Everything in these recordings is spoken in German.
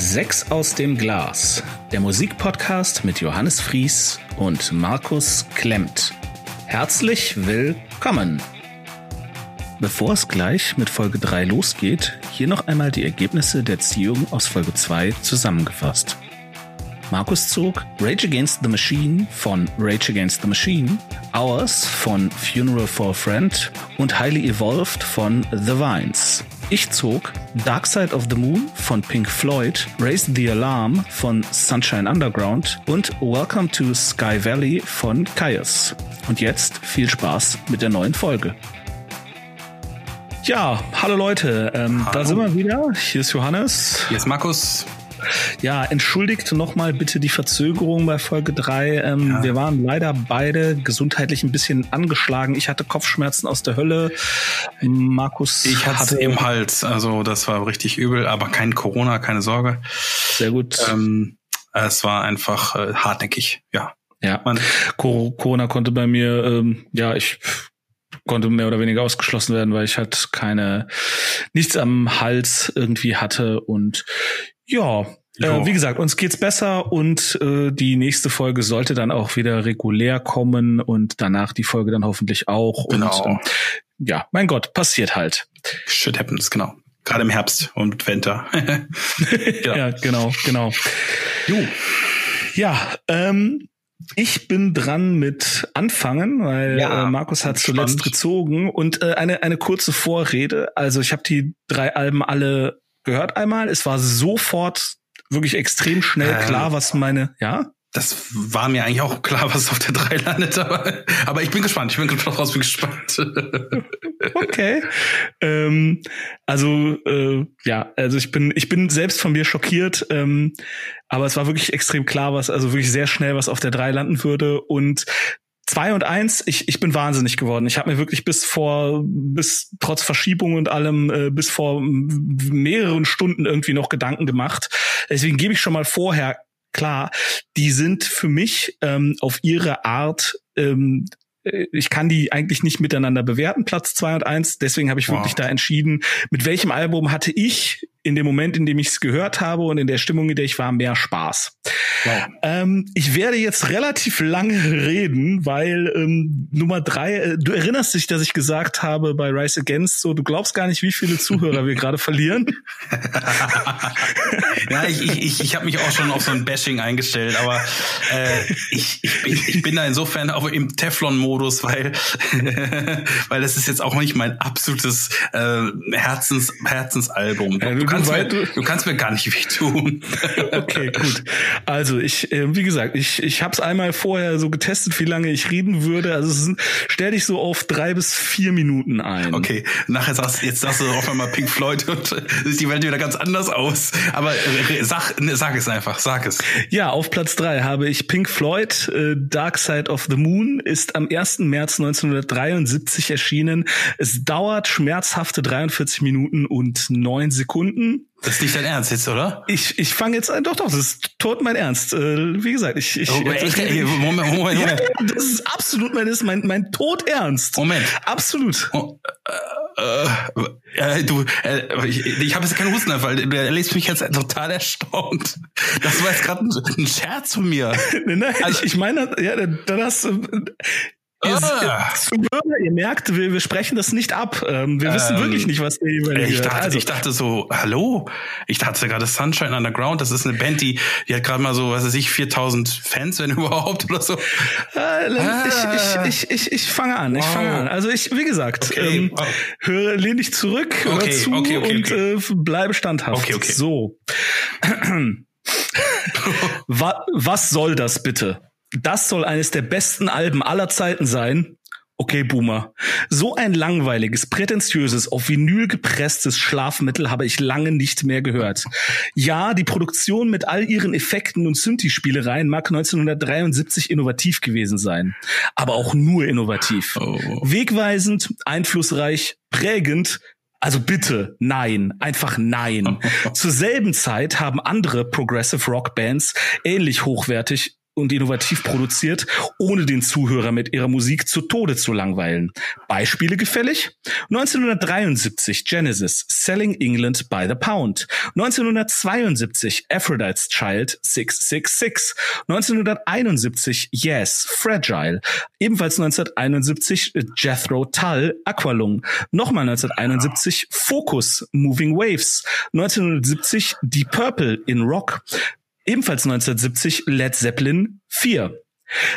Sechs aus dem Glas, der Musikpodcast mit Johannes Fries und Markus Klemmt. Herzlich willkommen! Bevor es gleich mit Folge 3 losgeht, hier noch einmal die Ergebnisse der Ziehung aus Folge 2 zusammengefasst. Markus zog Rage Against the Machine von Rage Against the Machine, Hours von Funeral for a Friend und Highly Evolved von The Vines. Ich zog Dark Side of the Moon von Pink Floyd, Raise the Alarm von Sunshine Underground und Welcome to Sky Valley von Caius. Und jetzt viel Spaß mit der neuen Folge. Ja, hallo Leute, ähm, hallo. da sind wir wieder. Hier ist Johannes. Hier ist Markus. Ja, entschuldigt nochmal bitte die Verzögerung bei Folge 3. Ähm, ja. Wir waren leider beide gesundheitlich ein bisschen angeschlagen. Ich hatte Kopfschmerzen aus der Hölle. Markus. Ich hatte, hatte im Hals. Also das war richtig übel, aber kein Corona, keine Sorge. Sehr gut. Ähm, es war einfach äh, hartnäckig, ja. Ja, Man, Corona konnte bei mir, ähm, ja, ich konnte mehr oder weniger ausgeschlossen werden, weil ich halt keine nichts am Hals irgendwie hatte und ja, äh, wie gesagt, uns geht's besser und äh, die nächste Folge sollte dann auch wieder regulär kommen und danach die Folge dann hoffentlich auch. Genau. Und, äh, ja, mein Gott, passiert halt. Shit happens, genau. Gerade im Herbst und Winter. ja. ja, genau, genau. Jo. Ja, ähm, ich bin dran mit anfangen, weil ja, äh, Markus hat zuletzt spannend. gezogen und äh, eine eine kurze Vorrede. Also ich habe die drei Alben alle gehört einmal. Es war sofort wirklich extrem schnell ähm, klar, was meine, ja? Das war mir eigentlich auch klar, was auf der 3 landet, aber, aber ich bin gespannt. Ich bin gespannt, bin gespannt. okay. Ähm, also äh, ja, also ich bin ich bin selbst von mir schockiert, ähm, aber es war wirklich extrem klar, was also wirklich sehr schnell was auf der 3 landen würde und Zwei und eins, ich, ich bin wahnsinnig geworden. Ich habe mir wirklich bis vor, bis trotz Verschiebung und allem, äh, bis vor mehreren Stunden irgendwie noch Gedanken gemacht. Deswegen gebe ich schon mal vorher klar, die sind für mich ähm, auf ihre Art ähm, äh, ich kann die eigentlich nicht miteinander bewerten, Platz zwei und eins. Deswegen habe ich wow. wirklich da entschieden, mit welchem Album hatte ich in dem Moment, in dem ich es gehört habe und in der Stimmung, in der ich war, mehr Spaß. Wow. Ähm, ich werde jetzt relativ lange reden, weil ähm, Nummer drei, äh, du erinnerst dich, dass ich gesagt habe bei Rise Against, so du glaubst gar nicht, wie viele Zuhörer wir gerade verlieren. ja, ich, ich, ich, ich habe mich auch schon auf so ein Bashing eingestellt, aber äh, ich, ich, bin, ich bin da insofern auch im Teflon-Modus, weil, weil das ist jetzt auch nicht mein absolutes äh, Herzens, Herzensalbum. Ja, kannst mir, du kannst mir gar nicht wehtun. okay, gut. Also ich, äh, wie gesagt, ich, ich habe es einmal vorher so getestet, wie lange ich reden würde. Also es sind, stell dich so auf drei bis vier Minuten ein. Okay, nachher sagst jetzt sagst du auf einmal Pink Floyd und sieht die Welt wieder ganz anders aus. Aber äh, sag, sag es einfach, sag es. Ja, auf Platz drei habe ich Pink Floyd, äh, Dark Side of the Moon ist am 1. März 1973 erschienen. Es dauert schmerzhafte 43 Minuten und neun Sekunden. Minuten. Das ist nicht dein Ernst jetzt, oder? Ich, ich fange jetzt an, doch, doch, das ist tot mein Ernst. Äh, wie gesagt, ich, ich, oh, echt? Ich, Moment, Moment, Moment. Ja, das ist absolut mein, ist mein, mein Tod Ernst. Moment. Absolut. Oh, äh, äh, du, äh, ich, ich habe jetzt keinen Hustenanfall. Du erlebst mich jetzt total erstaunt. Das war jetzt gerade ein, ein, Scherz von mir. nein, nein, also, ich, ich meine, ja, dann hast du Ihr, ah. Zuhörer, ihr merkt, wir, wir sprechen das nicht ab. Ähm, wir ähm, wissen wirklich nicht, was ihr über ich dachte, also. ich dachte so, hallo? Ich dachte gerade Sunshine Underground, das ist eine Band, die, die hat gerade mal so, was weiß ich, 4000 Fans, wenn überhaupt oder so. Äh, ah. ich, ich, ich, ich, fange an, ich wow. fange an. Also ich, wie gesagt, okay. ähm, wow. höre, lehn dich zurück, hör okay. zu okay, und äh, bleibe standhaft. Okay, okay. So. was soll das bitte? Das soll eines der besten Alben aller Zeiten sein. Okay, Boomer. So ein langweiliges, prätentiöses, auf Vinyl gepresstes Schlafmittel habe ich lange nicht mehr gehört. Ja, die Produktion mit all ihren Effekten und Synthi-Spielereien mag 1973 innovativ gewesen sein. Aber auch nur innovativ. Oh. Wegweisend, einflussreich, prägend, also bitte, nein, einfach nein. Zur selben Zeit haben andere Progressive Rock Bands ähnlich hochwertig und innovativ produziert, ohne den Zuhörer mit ihrer Musik zu Tode zu langweilen. Beispiele gefällig? 1973 Genesis Selling England by the Pound. 1972 Aphrodite's Child 666. 1971 Yes Fragile. Ebenfalls 1971 Jethro Tull Aqualung. Nochmal 1971 Focus Moving Waves. 1970 Deep Purple in Rock. Ebenfalls 1970 Led Zeppelin 4.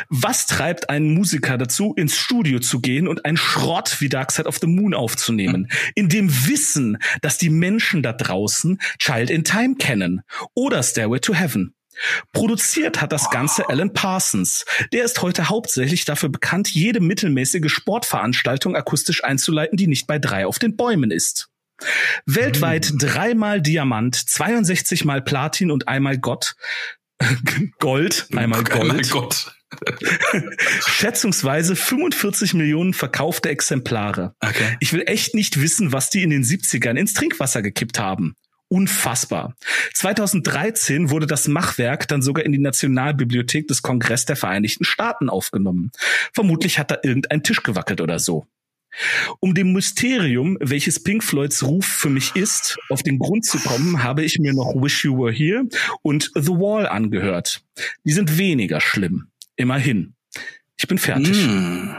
Was treibt einen Musiker dazu, ins Studio zu gehen und einen Schrott wie Dark Side of the Moon aufzunehmen? In dem Wissen, dass die Menschen da draußen Child in Time kennen oder Stairway to Heaven. Produziert hat das Ganze Alan Parsons. Der ist heute hauptsächlich dafür bekannt, jede mittelmäßige Sportveranstaltung akustisch einzuleiten, die nicht bei drei auf den Bäumen ist. Weltweit dreimal Diamant, 62 mal Platin und einmal Gott. Gold, einmal Gold. Einmal Gott. Schätzungsweise 45 Millionen verkaufte Exemplare. Okay. Ich will echt nicht wissen, was die in den 70ern ins Trinkwasser gekippt haben. Unfassbar. 2013 wurde das Machwerk dann sogar in die Nationalbibliothek des Kongress der Vereinigten Staaten aufgenommen. Vermutlich hat da irgendein Tisch gewackelt oder so. Um dem Mysterium, welches Pink Floyds Ruf für mich ist, auf den Grund zu kommen, habe ich mir noch Wish You Were Here und The Wall angehört. Die sind weniger schlimm. Immerhin. Ich bin fertig. Mm.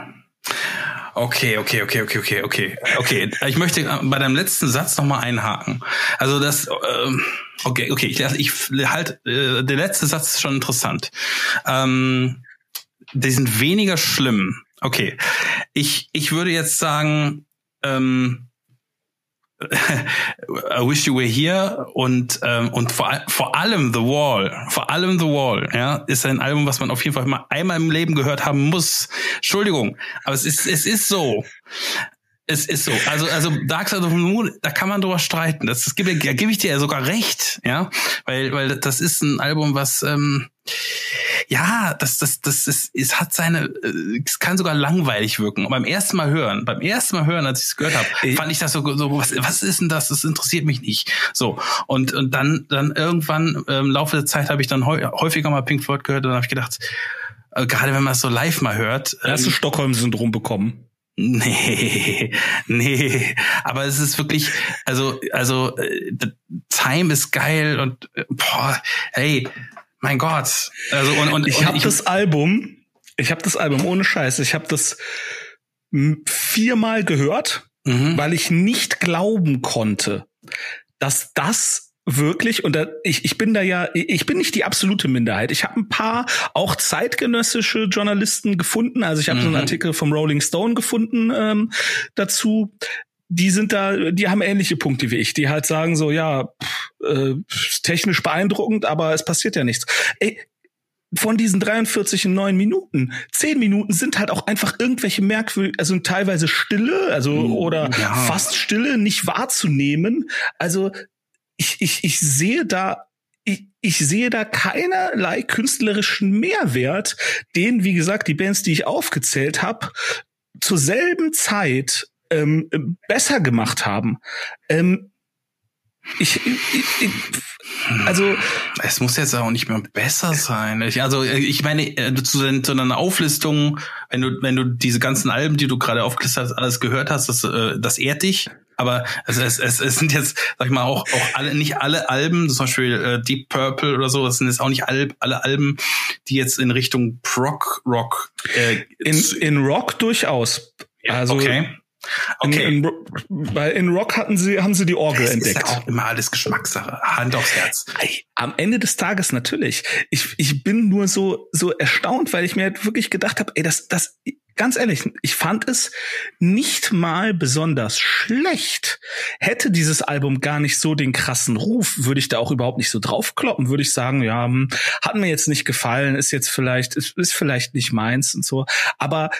Okay, okay, okay, okay, okay, okay, okay. Ich möchte bei deinem letzten Satz noch mal einhaken. Also das, ähm, okay, okay, ich, ich halt, äh, der letzte Satz ist schon interessant. Ähm, die sind weniger schlimm. Okay, ich ich würde jetzt sagen, ähm, I Wish You Were Here und ähm, und vor, vor allem The Wall, vor allem The Wall, ja, ist ein Album, was man auf jeden Fall mal einmal im Leben gehört haben muss. Entschuldigung, aber es ist es ist so. Es ist so. Also, also Dark Side of the Moon, da kann man drüber streiten. Das, das gebe, da gebe ich dir ja sogar recht, ja. Weil, weil das ist ein Album, was ähm, ja, das, das, das ist, es hat seine, äh, es kann sogar langweilig wirken. Und beim ersten Mal hören, beim ersten Mal hören, als ich es gehört habe, fand ich das so, so was, was ist denn das? Das interessiert mich nicht. So und und dann, dann irgendwann im Laufe der Zeit habe ich dann häufiger mal Pink Floyd gehört und dann habe ich gedacht, äh, gerade wenn man es so live mal hört, hast du ähm, Stockholm-Syndrom bekommen? Nee, nee, aber es ist wirklich, also, also, äh, Time ist geil und boah, hey, mein Gott. Also und, und ich habe das Album, ich habe das Album ohne Scheiß, ich habe das viermal gehört, mhm. weil ich nicht glauben konnte, dass das wirklich und da, ich, ich bin da ja ich bin nicht die absolute Minderheit. Ich habe ein paar auch zeitgenössische Journalisten gefunden. Also ich habe mhm. so einen mhm. Artikel vom Rolling Stone gefunden ähm, dazu, die sind da, die haben ähnliche Punkte wie ich, die halt sagen so, ja, pff, äh, technisch beeindruckend, aber es passiert ja nichts. Ey, von diesen 43 in neun Minuten, zehn Minuten sind halt auch einfach irgendwelche merkwürdig, also teilweise Stille, also hm, oder ja. fast Stille nicht wahrzunehmen. Also ich, ich, ich sehe da ich, ich sehe da keinerlei künstlerischen Mehrwert, den, wie gesagt, die Bands, die ich aufgezählt habe, zur selben Zeit ähm, besser gemacht haben. Ähm, ich, ich, ich, also es muss jetzt auch nicht mehr besser sein. Ich, also ich meine äh, zu, zu einer Auflistung, wenn du wenn du diese ganzen Alben, die du gerade aufgelistet hast, alles gehört hast, das äh, das ehrt dich. Aber es, es, es, es sind jetzt, sag ich mal, auch, auch alle, nicht alle Alben, zum Beispiel äh, Deep Purple oder so, das sind jetzt auch nicht alle, alle Alben, die jetzt in Richtung Rock, Rock. Äh, in, in Rock durchaus. Also okay. Okay. In, in, weil in Rock hatten sie, haben sie die Orgel das entdeckt. Ist ja auch immer alles Geschmackssache. Hand aufs Herz. Am Ende des Tages natürlich. Ich, ich bin nur so, so erstaunt, weil ich mir halt wirklich gedacht habe, ey, das, das, ganz ehrlich, ich fand es nicht mal besonders schlecht. Hätte dieses Album gar nicht so den krassen Ruf, würde ich da auch überhaupt nicht so draufkloppen, würde ich sagen, ja, hm, hat mir jetzt nicht gefallen, ist jetzt vielleicht, ist, ist vielleicht nicht meins und so. Aber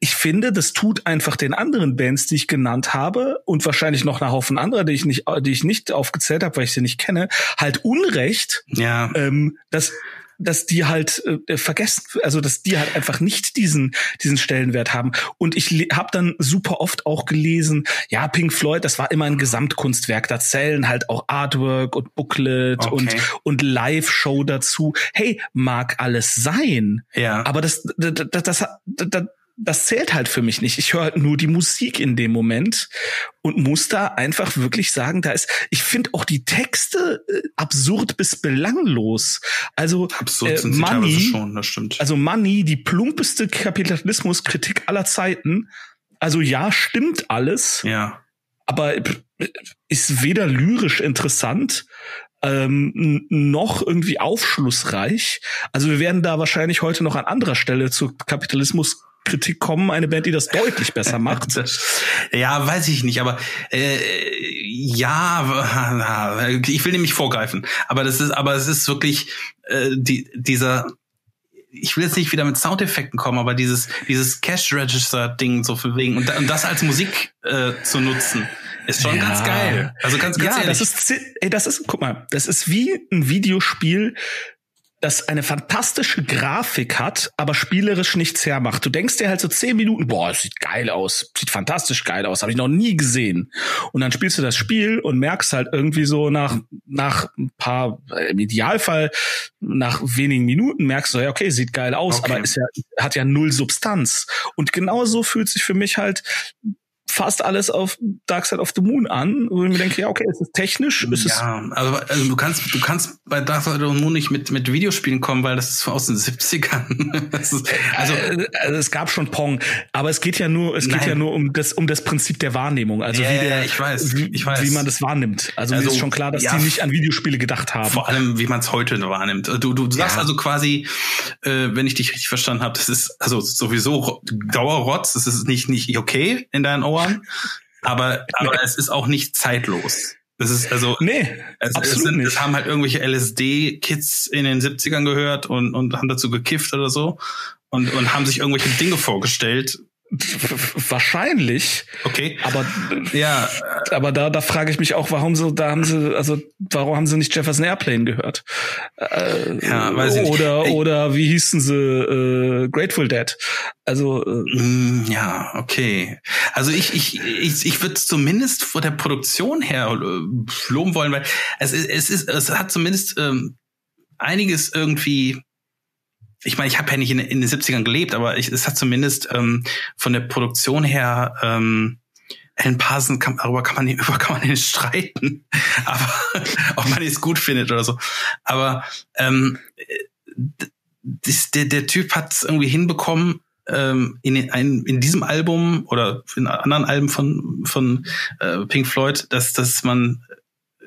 ich finde, das tut einfach den anderen Bands, die ich genannt habe und wahrscheinlich noch einen Haufen anderer, die ich nicht, die ich nicht aufgezählt habe, weil ich sie nicht kenne, halt Unrecht. Ja. Ähm, dass dass die halt äh, vergessen, also dass die halt einfach nicht diesen diesen Stellenwert haben. Und ich habe dann super oft auch gelesen, ja, Pink Floyd, das war immer ein Gesamtkunstwerk. Da zählen halt auch Artwork und Booklet okay. und und Live-Show dazu. Hey, mag alles sein. Ja. Aber das das, das, das, das das zählt halt für mich nicht. Ich höre halt nur die Musik in dem Moment und muss da einfach wirklich sagen, da ist, ich finde auch die Texte äh, absurd bis belanglos. Also absurd sind äh, Money, schon, das stimmt. Also Money, die plumpeste Kapitalismuskritik aller Zeiten. Also ja, stimmt alles. Ja. Aber ist weder lyrisch interessant ähm, noch irgendwie aufschlussreich. Also wir werden da wahrscheinlich heute noch an anderer Stelle zu Kapitalismus Kritik kommen, eine Band, die das deutlich besser macht. ja, weiß ich nicht, aber äh, ja, ich will nämlich vorgreifen, aber das ist, aber es ist wirklich äh, die, dieser ich will jetzt nicht wieder mit Soundeffekten kommen, aber dieses dieses Cash Register Ding so für wegen und, und das als Musik äh, zu nutzen ist schon ja. ganz geil. Also ganz ganz ja, ehrlich. das ist ey, das ist guck mal, das ist wie ein Videospiel, das eine fantastische Grafik hat, aber spielerisch nichts hermacht. Du denkst dir halt so zehn Minuten, boah, es sieht geil aus, sieht fantastisch geil aus, habe ich noch nie gesehen. Und dann spielst du das Spiel und merkst halt irgendwie so nach nach ein paar, im Idealfall nach wenigen Minuten merkst du, ja okay, sieht geil aus, okay. aber ist ja hat ja null Substanz. Und genauso fühlt sich für mich halt fast alles auf Dark Side of the Moon an, wo ich mir denke, ja, okay, es ist technisch, es ja, also, also du kannst, du kannst bei Dark Side of the Moon nicht mit, mit Videospielen kommen, weil das ist aus den 70ern. ist, also, äh, also, es gab schon Pong, aber es geht ja nur, es Nein. geht ja nur um das, um das Prinzip der Wahrnehmung. Also ja, wie der, ich weiß, ich weiß. wie man das wahrnimmt. Also, also ist schon klar, dass ja, die nicht an Videospiele gedacht haben. Vor allem, wie man es heute wahrnimmt. Du, du sagst also quasi, äh, wenn ich dich richtig verstanden habe, das ist also sowieso Dauerrotz, das ist nicht, nicht okay in deinen Ohren, aber, aber es ist auch nicht zeitlos. Das ist also nee, es, absolut es, sind, nicht. es haben halt irgendwelche LSD-Kids in den 70ern gehört und, und haben dazu gekifft oder so und, und haben sich irgendwelche Dinge vorgestellt, Wahrscheinlich. Okay. Aber ja, aber da da frage ich mich auch, warum so da haben sie also warum haben sie nicht Jefferson Airplane gehört? Äh, ja, weiß ich oder nicht. oder wie hießen sie äh, Grateful Dead? Also äh, mm, ja, okay. Also ich ich ich, ich würde zumindest vor der Produktion her äh, loben wollen, weil es es ist es hat zumindest ähm, einiges irgendwie ich meine, ich habe ja nicht in, in, den 70ern gelebt, aber ich, es hat zumindest ähm, von der Produktion her ähm, Alan Parson kann, darüber kann man nicht, über kann man nicht streiten, aber ob man es gut findet oder so. Aber ähm, das, der, der Typ hat es irgendwie hinbekommen, ähm, in, ein, in diesem Album oder in anderen Alben von, von äh, Pink Floyd, dass, dass man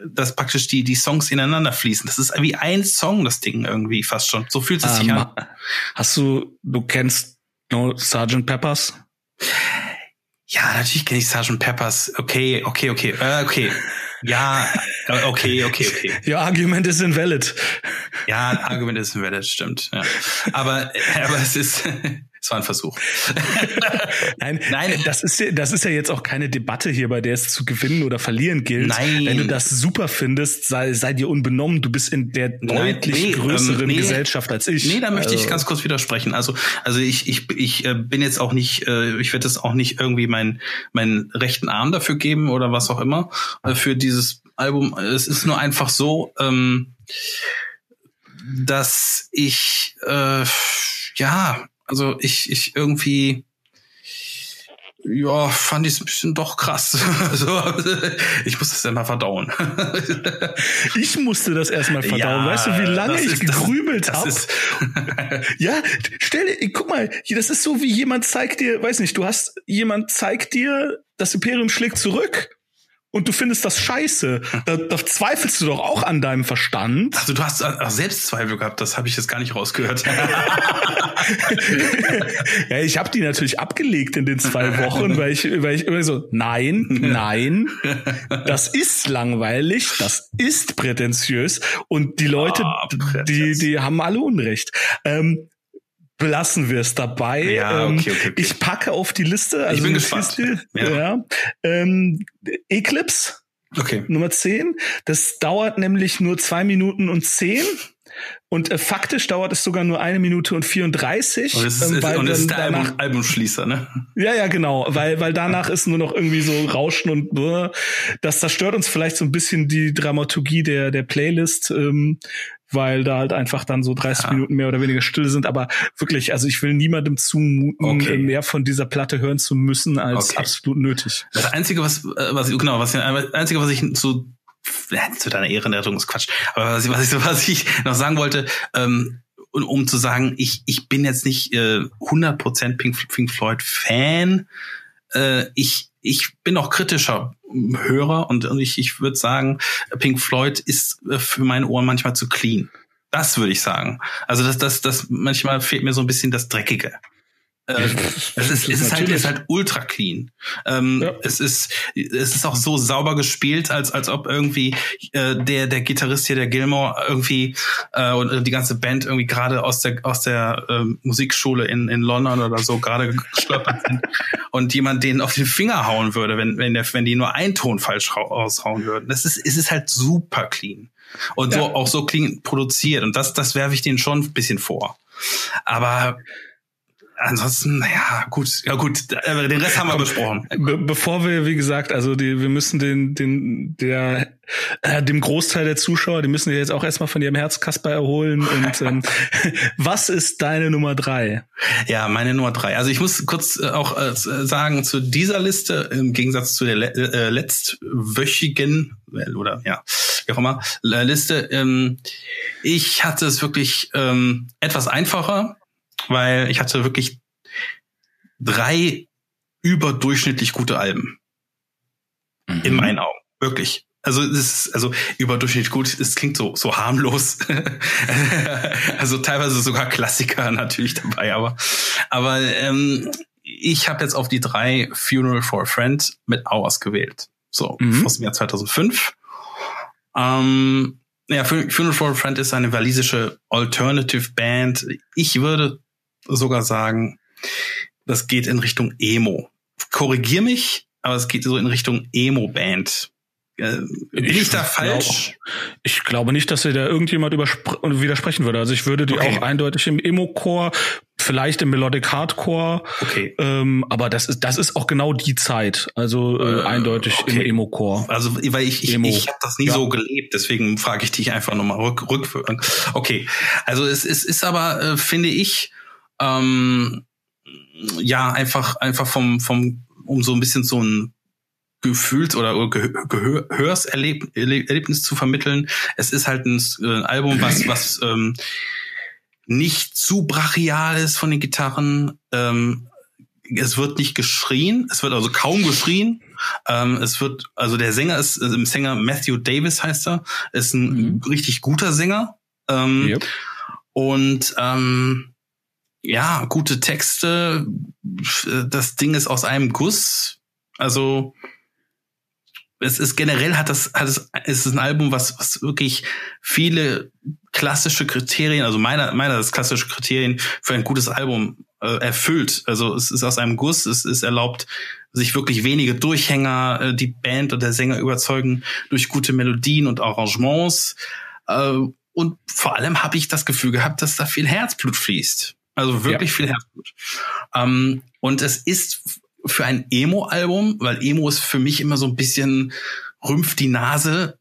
dass praktisch die, die Songs ineinander fließen. Das ist wie ein Song, das Ding irgendwie fast schon. So fühlt es sich ähm, an. Hast du, du kennst no Sgt. Peppers? Ja, natürlich kenne ich Sgt. Peppers. Okay, okay, okay, äh, okay. Ja, äh, okay, okay, okay. Your argument is invalid. Ja, Argument is invalid, stimmt. Ja. Aber, aber es ist, es war ein Versuch. Nein, Nein, das ist ja, das ist ja jetzt auch keine Debatte hier, bei der es zu gewinnen oder verlieren gilt. Nein. Wenn du das super findest, sei, sei dir unbenommen. Du bist in der deutlich nee, ähm, größeren ähm, nee, Gesellschaft als ich. Nee, da möchte also. ich ganz kurz widersprechen. Also, also ich, ich, ich äh, bin jetzt auch nicht, äh, ich werde jetzt auch nicht irgendwie meinen, meinen rechten Arm dafür geben oder was auch immer äh, für dieses Album. Es ist nur einfach so, ähm, dass ich äh, ja also ich, ich irgendwie, ja, fand ich es ein bisschen doch krass. Also, ich muss das ja mal verdauen. ich musste das erstmal verdauen. Ja, weißt du, wie lange ich ist, gegrübelt habe? ja, stell dir, guck mal, das ist so wie jemand zeigt dir, weiß nicht, du hast, jemand zeigt dir, das Imperium schlägt zurück und du findest das scheiße, da, da zweifelst du doch auch an deinem Verstand. Also du hast auch Selbstzweifel gehabt, das habe ich jetzt gar nicht rausgehört. ja, ich habe die natürlich abgelegt in den zwei Wochen, weil ich, weil ich immer so, nein, nein, das ist langweilig, das ist prätentiös und die Leute, oh, die, die haben alle Unrecht. Ähm, belassen wir es dabei. Ja, okay, okay, okay. Ich packe auf die Liste. Also ich bin gespannt. ja. ja. Ähm, Eclipse. Okay. Nummer 10. Das dauert nämlich nur zwei Minuten und zehn. Und äh, faktisch dauert es sogar nur eine Minute und 34. Und es ist, ähm, und es ist der danach, Album, Albumschließer, ne? Ja, ja, genau. Weil, weil danach ist nur noch irgendwie so Rauschen und bläh. das zerstört uns vielleicht so ein bisschen die Dramaturgie der, der Playlist. Ähm, weil da halt einfach dann so 30 ja. Minuten mehr oder weniger still sind. Aber wirklich, also ich will niemandem zumuten, okay. mehr von dieser Platte hören zu müssen als okay. absolut nötig. Das Einzige, was, äh, was genau, was, das Einzige, was ich so zu deiner Ehrenrettung ist Quatsch. Aber was ich, was ich, was ich noch sagen wollte, ähm, um zu sagen, ich, ich bin jetzt nicht äh, 100% Pink, Pink Floyd Fan. Äh, ich, ich bin auch kritischer Hörer und ich, ich würde sagen, Pink Floyd ist äh, für meine Ohren manchmal zu clean. Das würde ich sagen. Also das, das, das manchmal fehlt mir so ein bisschen das Dreckige. Äh, es ist, es ist halt, es ist halt ultra clean. Ähm, ja. Es ist, es ist auch so sauber gespielt, als als ob irgendwie äh, der der Gitarrist hier, der Gilmore, irgendwie äh, und die ganze Band irgendwie gerade aus der aus der äh, Musikschule in in London oder so gerade gestolpert sind und jemand denen auf den Finger hauen würde, wenn wenn der wenn die nur einen Ton falsch raushauen würden. Das ist es ist halt super clean und ja. so auch so clean produziert und das das werfe ich denen schon ein bisschen vor. Aber ansonsten, naja, gut, ja gut, äh, den Rest haben wir besprochen. Be bevor wir, wie gesagt, also die, wir müssen den, den, der, äh, dem Großteil der Zuschauer, die müssen wir jetzt auch erstmal von ihrem Herzkasper erholen. Und ähm, was ist deine Nummer drei? Ja, meine Nummer drei. Also ich muss kurz äh, auch äh, sagen, zu dieser Liste, im Gegensatz zu der le äh, letztwöchigen, oder ja, wie auch immer, Liste, ähm, ich hatte es wirklich ähm, etwas einfacher weil ich hatte wirklich drei überdurchschnittlich gute Alben. Mhm. In meinen Augen. Wirklich. Also es ist also überdurchschnittlich gut, es klingt so so harmlos. also teilweise sogar Klassiker natürlich dabei, aber aber ähm, ich habe jetzt auf die drei Funeral for a Friend mit Hours gewählt. So mhm. aus dem Jahr 2005. Ähm, ja, Funeral for a Friend ist eine walisische Alternative Band. Ich würde sogar sagen, das geht in Richtung Emo. Korrigier mich, aber es geht so in Richtung Emo-Band. Äh, bin ich, ich da falsch? Glaub, ich glaube nicht, dass dir da irgendjemand widersprechen würde. Also ich würde die okay. auch eindeutig im Emo-Core, vielleicht im Melodic Hardcore. Okay. Ähm, aber das ist das ist auch genau die Zeit. Also äh, äh eindeutig okay. im Emo-Core. Also weil ich ich, Emo. ich habe das nie ja. so gelebt, deswegen frage ich dich einfach nochmal rück. Okay. Also es, es ist aber äh, finde ich ähm, ja, einfach, einfach vom, vom, um so ein bisschen so ein Gefühls- oder Gehörserlebnis zu vermitteln. Es ist halt ein, ein Album, was, was ähm, nicht zu brachial ist von den Gitarren. Ähm, es wird nicht geschrien, es wird also kaum geschrien. Ähm, es wird, also der Sänger ist, also im Sänger Matthew Davis heißt er, ist ein mhm. richtig guter Sänger. Ähm, yep. Und ähm, ja, gute Texte. Das Ding ist aus einem Guss. Also es ist generell hat das hat es, es ist ein Album, was was wirklich viele klassische Kriterien, also meiner meiner das klassische Kriterien für ein gutes Album äh, erfüllt. Also es ist aus einem Guss, es ist erlaubt sich wirklich wenige Durchhänger, äh, die Band und der Sänger überzeugen durch gute Melodien und Arrangements. Äh, und vor allem habe ich das Gefühl gehabt, dass da viel Herzblut fließt. Also wirklich ja. viel Herzblut. Ähm, und es ist für ein Emo-Album, weil Emo ist für mich immer so ein bisschen rümpft die Nase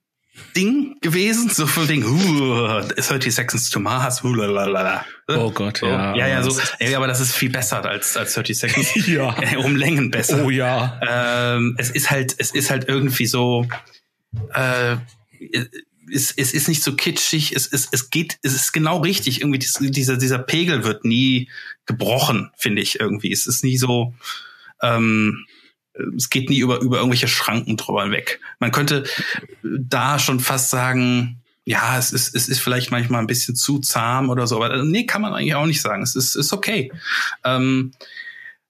Ding gewesen, so von Ding, uh, 30 Seconds to Mars, uh, lalala. Oh Gott, so, ja. Ja, ja, so, ey, aber das ist viel besser als, als 30 Seconds. ja. um Längen besser. Oh ja. Ähm, es ist halt, es ist halt irgendwie so, äh, es, es ist nicht so kitschig, es, es, es geht, es ist genau richtig. Irgendwie dieser, dieser Pegel wird nie gebrochen, finde ich irgendwie. Es ist nie so, ähm, es geht nie über, über irgendwelche Schranken drüber weg. Man könnte da schon fast sagen, ja, es ist, es ist vielleicht manchmal ein bisschen zu zahm oder so, aber nee, kann man eigentlich auch nicht sagen. Es ist, ist okay. Ähm,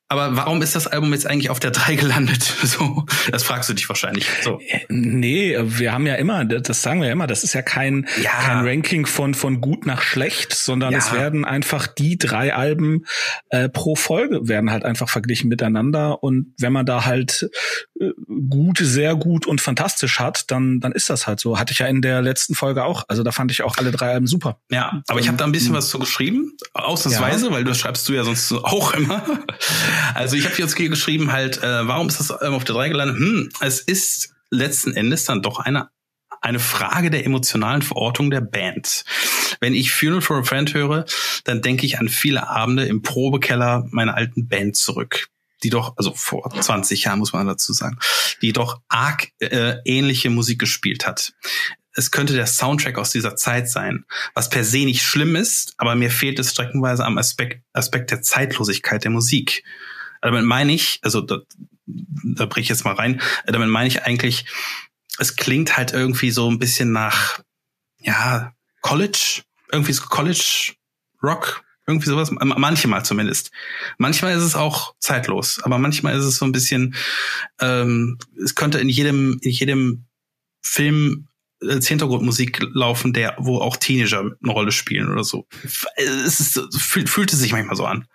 Aber warum ist das Album jetzt eigentlich auf der 3 gelandet? So, das fragst du dich wahrscheinlich. So. Äh, nee, wir haben ja immer, das sagen wir ja immer, das ist ja kein, ja. kein Ranking von, von gut nach schlecht, sondern ja. es werden einfach die drei Alben äh, pro Folge werden halt einfach verglichen miteinander. Und wenn man da halt äh, gut, sehr gut und fantastisch hat, dann, dann ist das halt so. Hatte ich ja in der letzten Folge auch. Also da fand ich auch alle drei Alben super. Ja, aber ich habe da ein bisschen was zu geschrieben, ausnahmsweise, ja. weil du schreibst du ja sonst auch immer. Also ich habe jetzt hier geschrieben halt, äh, warum ist das auf der 3 gelandet? Hm, es ist letzten Endes dann doch eine eine Frage der emotionalen Verortung der Band. Wenn ich Funeral for a Friend höre, dann denke ich an viele Abende im Probekeller meiner alten Band zurück die doch, also vor 20 Jahren muss man dazu sagen, die doch arg äh, ähnliche Musik gespielt hat. Es könnte der Soundtrack aus dieser Zeit sein, was per se nicht schlimm ist, aber mir fehlt es streckenweise am Aspekt, Aspekt der Zeitlosigkeit der Musik. Damit meine ich, also da, da brich ich jetzt mal rein, damit meine ich eigentlich, es klingt halt irgendwie so ein bisschen nach, ja, College, irgendwie so College Rock, irgendwie sowas, manchmal zumindest. Manchmal ist es auch zeitlos, aber manchmal ist es so ein bisschen, ähm, es könnte in jedem, in jedem Film als Hintergrundmusik laufen, der, wo auch Teenager eine Rolle spielen oder so. Es ist, fühlt, fühlt es sich manchmal so an.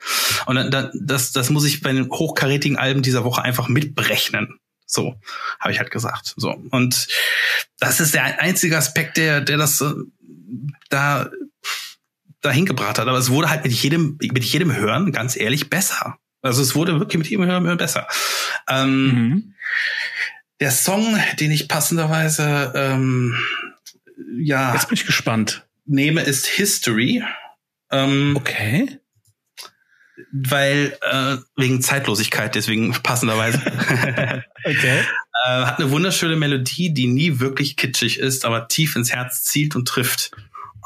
Und dann, das, das muss ich bei den hochkarätigen Alben dieser Woche einfach mitberechnen. So, habe ich halt gesagt. So. Und das ist der einzige Aspekt, der, der das äh, da dahin gebracht hat. Aber es wurde halt mit jedem, mit jedem Hören, ganz ehrlich, besser. Also es wurde wirklich mit jedem Hören besser. Ähm, mhm. Der Song, den ich passenderweise ähm, ja jetzt bin ich gespannt nehme, ist History. Ähm, okay. Weil äh, wegen Zeitlosigkeit, deswegen passenderweise. okay. Äh, hat eine wunderschöne Melodie, die nie wirklich kitschig ist, aber tief ins Herz zielt und trifft.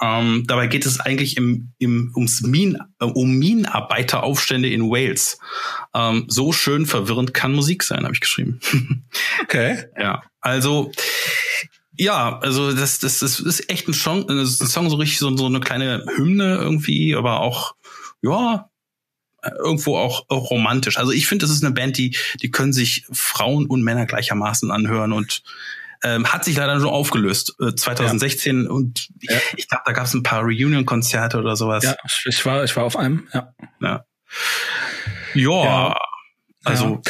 Ähm, dabei geht es eigentlich im, im, ums Min, äh, um Minenarbeiteraufstände in Wales. Ähm, so schön verwirrend kann Musik sein, habe ich geschrieben. okay. Ja, also ja, also das, das, das ist echt ein Song, ein Song so richtig so, so eine kleine Hymne irgendwie, aber auch ja irgendwo auch, auch romantisch. Also ich finde, das ist eine Band, die die können sich Frauen und Männer gleichermaßen anhören und ähm, hat sich leider schon aufgelöst, äh, 2016 ja. und ich, ja. ich glaube, da gab es ein paar Reunion-Konzerte oder sowas. Ja, ich war, ich war auf einem, ja. Ja. Ja, ja. also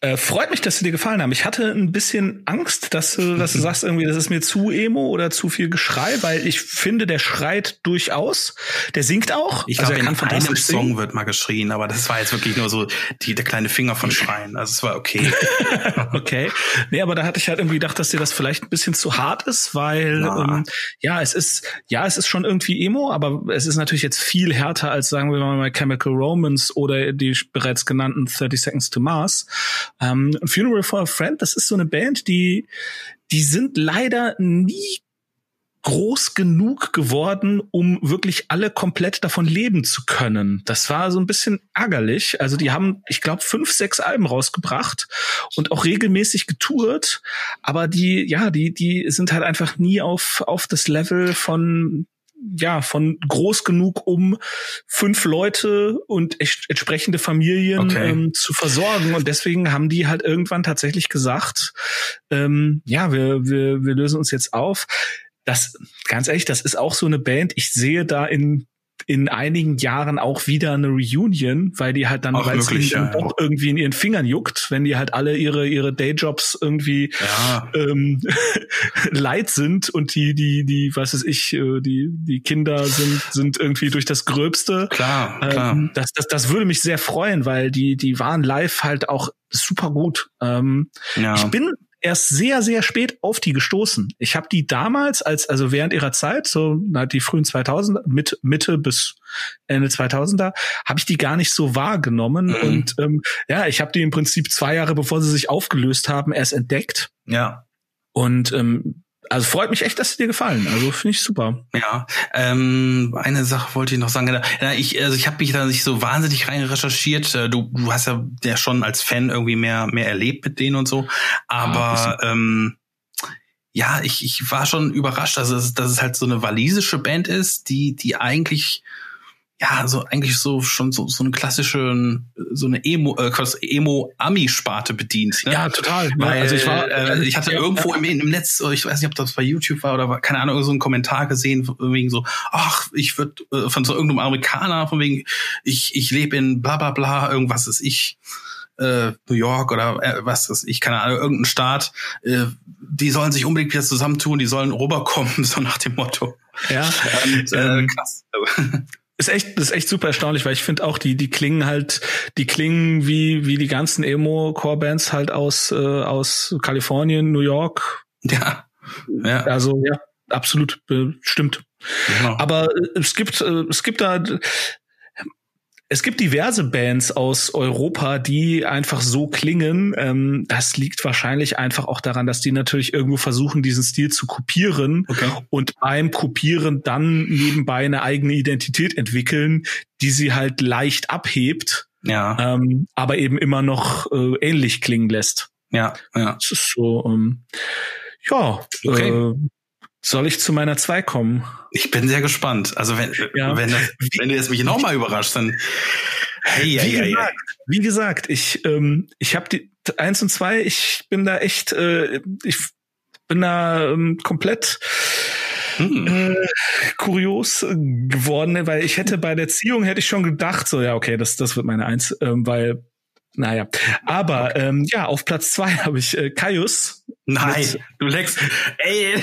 äh, freut mich, dass sie dir gefallen haben. Ich hatte ein bisschen Angst, dass du, dass du sagst irgendwie, das ist mir zu emo oder zu viel Geschrei, weil ich finde, der schreit durchaus. Der singt auch. Ich also glaube, in einem Song wird mal geschrien, aber das war jetzt wirklich nur so die, der kleine Finger von Schreien. Also es war okay. okay. Nee, aber da hatte ich halt irgendwie gedacht, dass dir das vielleicht ein bisschen zu hart ist, weil ähm, ja, es ist, ja, es ist schon irgendwie emo, aber es ist natürlich jetzt viel härter als, sagen wir mal, Chemical Romance oder die bereits genannten 30 Seconds to Mars. Ähm, Funeral for a Friend, das ist so eine Band, die, die sind leider nie groß genug geworden, um wirklich alle komplett davon leben zu können. Das war so ein bisschen ärgerlich. Also die haben, ich glaube, fünf, sechs Alben rausgebracht und auch regelmäßig getourt. Aber die, ja, die, die sind halt einfach nie auf, auf das Level von ja, von groß genug, um fünf Leute und entsprechende Familien okay. ähm, zu versorgen. Und deswegen haben die halt irgendwann tatsächlich gesagt, ähm, ja, wir, wir, wir lösen uns jetzt auf. Das, ganz ehrlich, das ist auch so eine Band. Ich sehe da in in einigen Jahren auch wieder eine Reunion, weil die halt dann, weil es ihnen ja, doch irgendwie in ihren Fingern juckt, wenn die halt alle ihre ihre Dayjobs irgendwie ja. ähm, leid sind und die die die was weiß ich äh, die die Kinder sind sind irgendwie durch das Gröbste. Klar, ähm, klar. Das, das das würde mich sehr freuen, weil die die waren live halt auch super gut. Ähm, ja. Ich bin erst sehr, sehr spät auf die gestoßen. Ich habe die damals als, also während ihrer Zeit, so na, die frühen 2000er, mit, Mitte bis Ende 2000er, habe ich die gar nicht so wahrgenommen. Mhm. Und ähm, ja, ich habe die im Prinzip zwei Jahre, bevor sie sich aufgelöst haben, erst entdeckt. Ja. Und ähm, also freut mich echt, dass sie dir gefallen. Also finde ich super. Ja, ähm, eine Sache wollte ich noch sagen. Ja, ich, also ich habe mich da nicht so wahnsinnig rein recherchiert. Äh, du, du hast ja, ja schon als Fan irgendwie mehr, mehr erlebt mit denen und so. Aber ah, ähm, ja, ich, ich war schon überrascht, dass es, dass es halt so eine walisische Band ist, die, die eigentlich ja, so eigentlich so schon so, so eine klassische, so eine Emo, äh, Emo-Ami-Sparte bedient. Ne? Ja, total. Weil, also ich war, äh, ich hatte ja, irgendwo ja. Im, im Netz, ich weiß nicht, ob das bei YouTube war oder keine Ahnung, so einen Kommentar gesehen, wegen so, ach, ich würde äh, von so irgendeinem Amerikaner, von wegen, ich, ich lebe in bla bla bla, irgendwas ist ich äh, New York oder äh, was ist ich, keine Ahnung, irgendein Staat, äh, die sollen sich unbedingt wieder zusammentun, die sollen rüberkommen, so nach dem Motto. Ja, und, äh, ähm, krass. ist echt, ist echt super erstaunlich, weil ich finde auch, die, die klingen halt, die klingen wie, wie die ganzen Emo-Core-Bands halt aus, äh, aus Kalifornien, New York. Ja. ja. Also, ja, absolut, äh, stimmt. Genau. Aber äh, es gibt, äh, es gibt da, es gibt diverse Bands aus Europa, die einfach so klingen. Ähm, das liegt wahrscheinlich einfach auch daran, dass die natürlich irgendwo versuchen, diesen Stil zu kopieren okay. und beim Kopieren dann nebenbei eine eigene Identität entwickeln, die sie halt leicht abhebt, ja. ähm, aber eben immer noch äh, ähnlich klingen lässt. Ja, ja. Das ist so, ähm, ja, okay. Äh, soll ich zu meiner zwei kommen? Ich bin sehr gespannt. Also wenn, ja. wenn, das, wenn du jetzt mich nochmal überrascht, dann hey, wie, hey, gesagt, hey. wie gesagt, ich, ähm, ich habe die eins und zwei, ich bin da echt, äh, ich bin da ähm, komplett hm. äh, kurios geworden, weil ich hätte bei der Ziehung hätte ich schon gedacht, so ja, okay, das, das wird meine Eins, ähm, weil naja, aber ähm, ja, auf Platz zwei habe ich äh, Kaius. Nein, du leckst. Ey,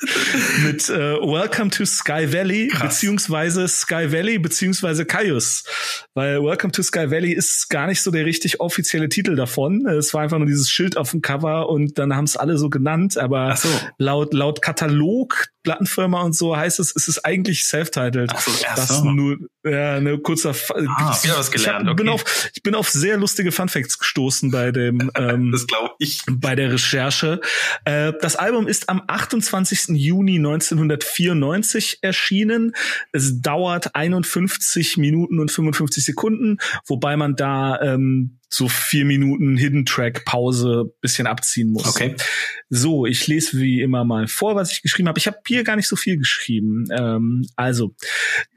mit äh, Welcome to Sky Valley Krass. beziehungsweise Sky Valley beziehungsweise Caius, weil Welcome to Sky Valley ist gar nicht so der richtig offizielle Titel davon. Es war einfach nur dieses Schild auf dem Cover und dann haben es alle so genannt, aber so. laut laut Katalog Plattenfirma und so heißt es, ist es eigentlich self-titled. So, das so. nur ja, eine kurzer ah, ich, was gelernt. Ich okay. bin auf ich bin auf sehr lustige Funfacts gestoßen bei dem ähm, das glaube ich bei der Recherche. Äh, das Album ist am 28. Juni 1994 erschienen. Es dauert 51 Minuten und 55 Sekunden, wobei man da ähm, so vier Minuten Hidden Track Pause bisschen abziehen muss. Okay. So, ich lese wie immer mal vor, was ich geschrieben habe. Ich habe hier gar nicht so viel geschrieben. Ähm, also,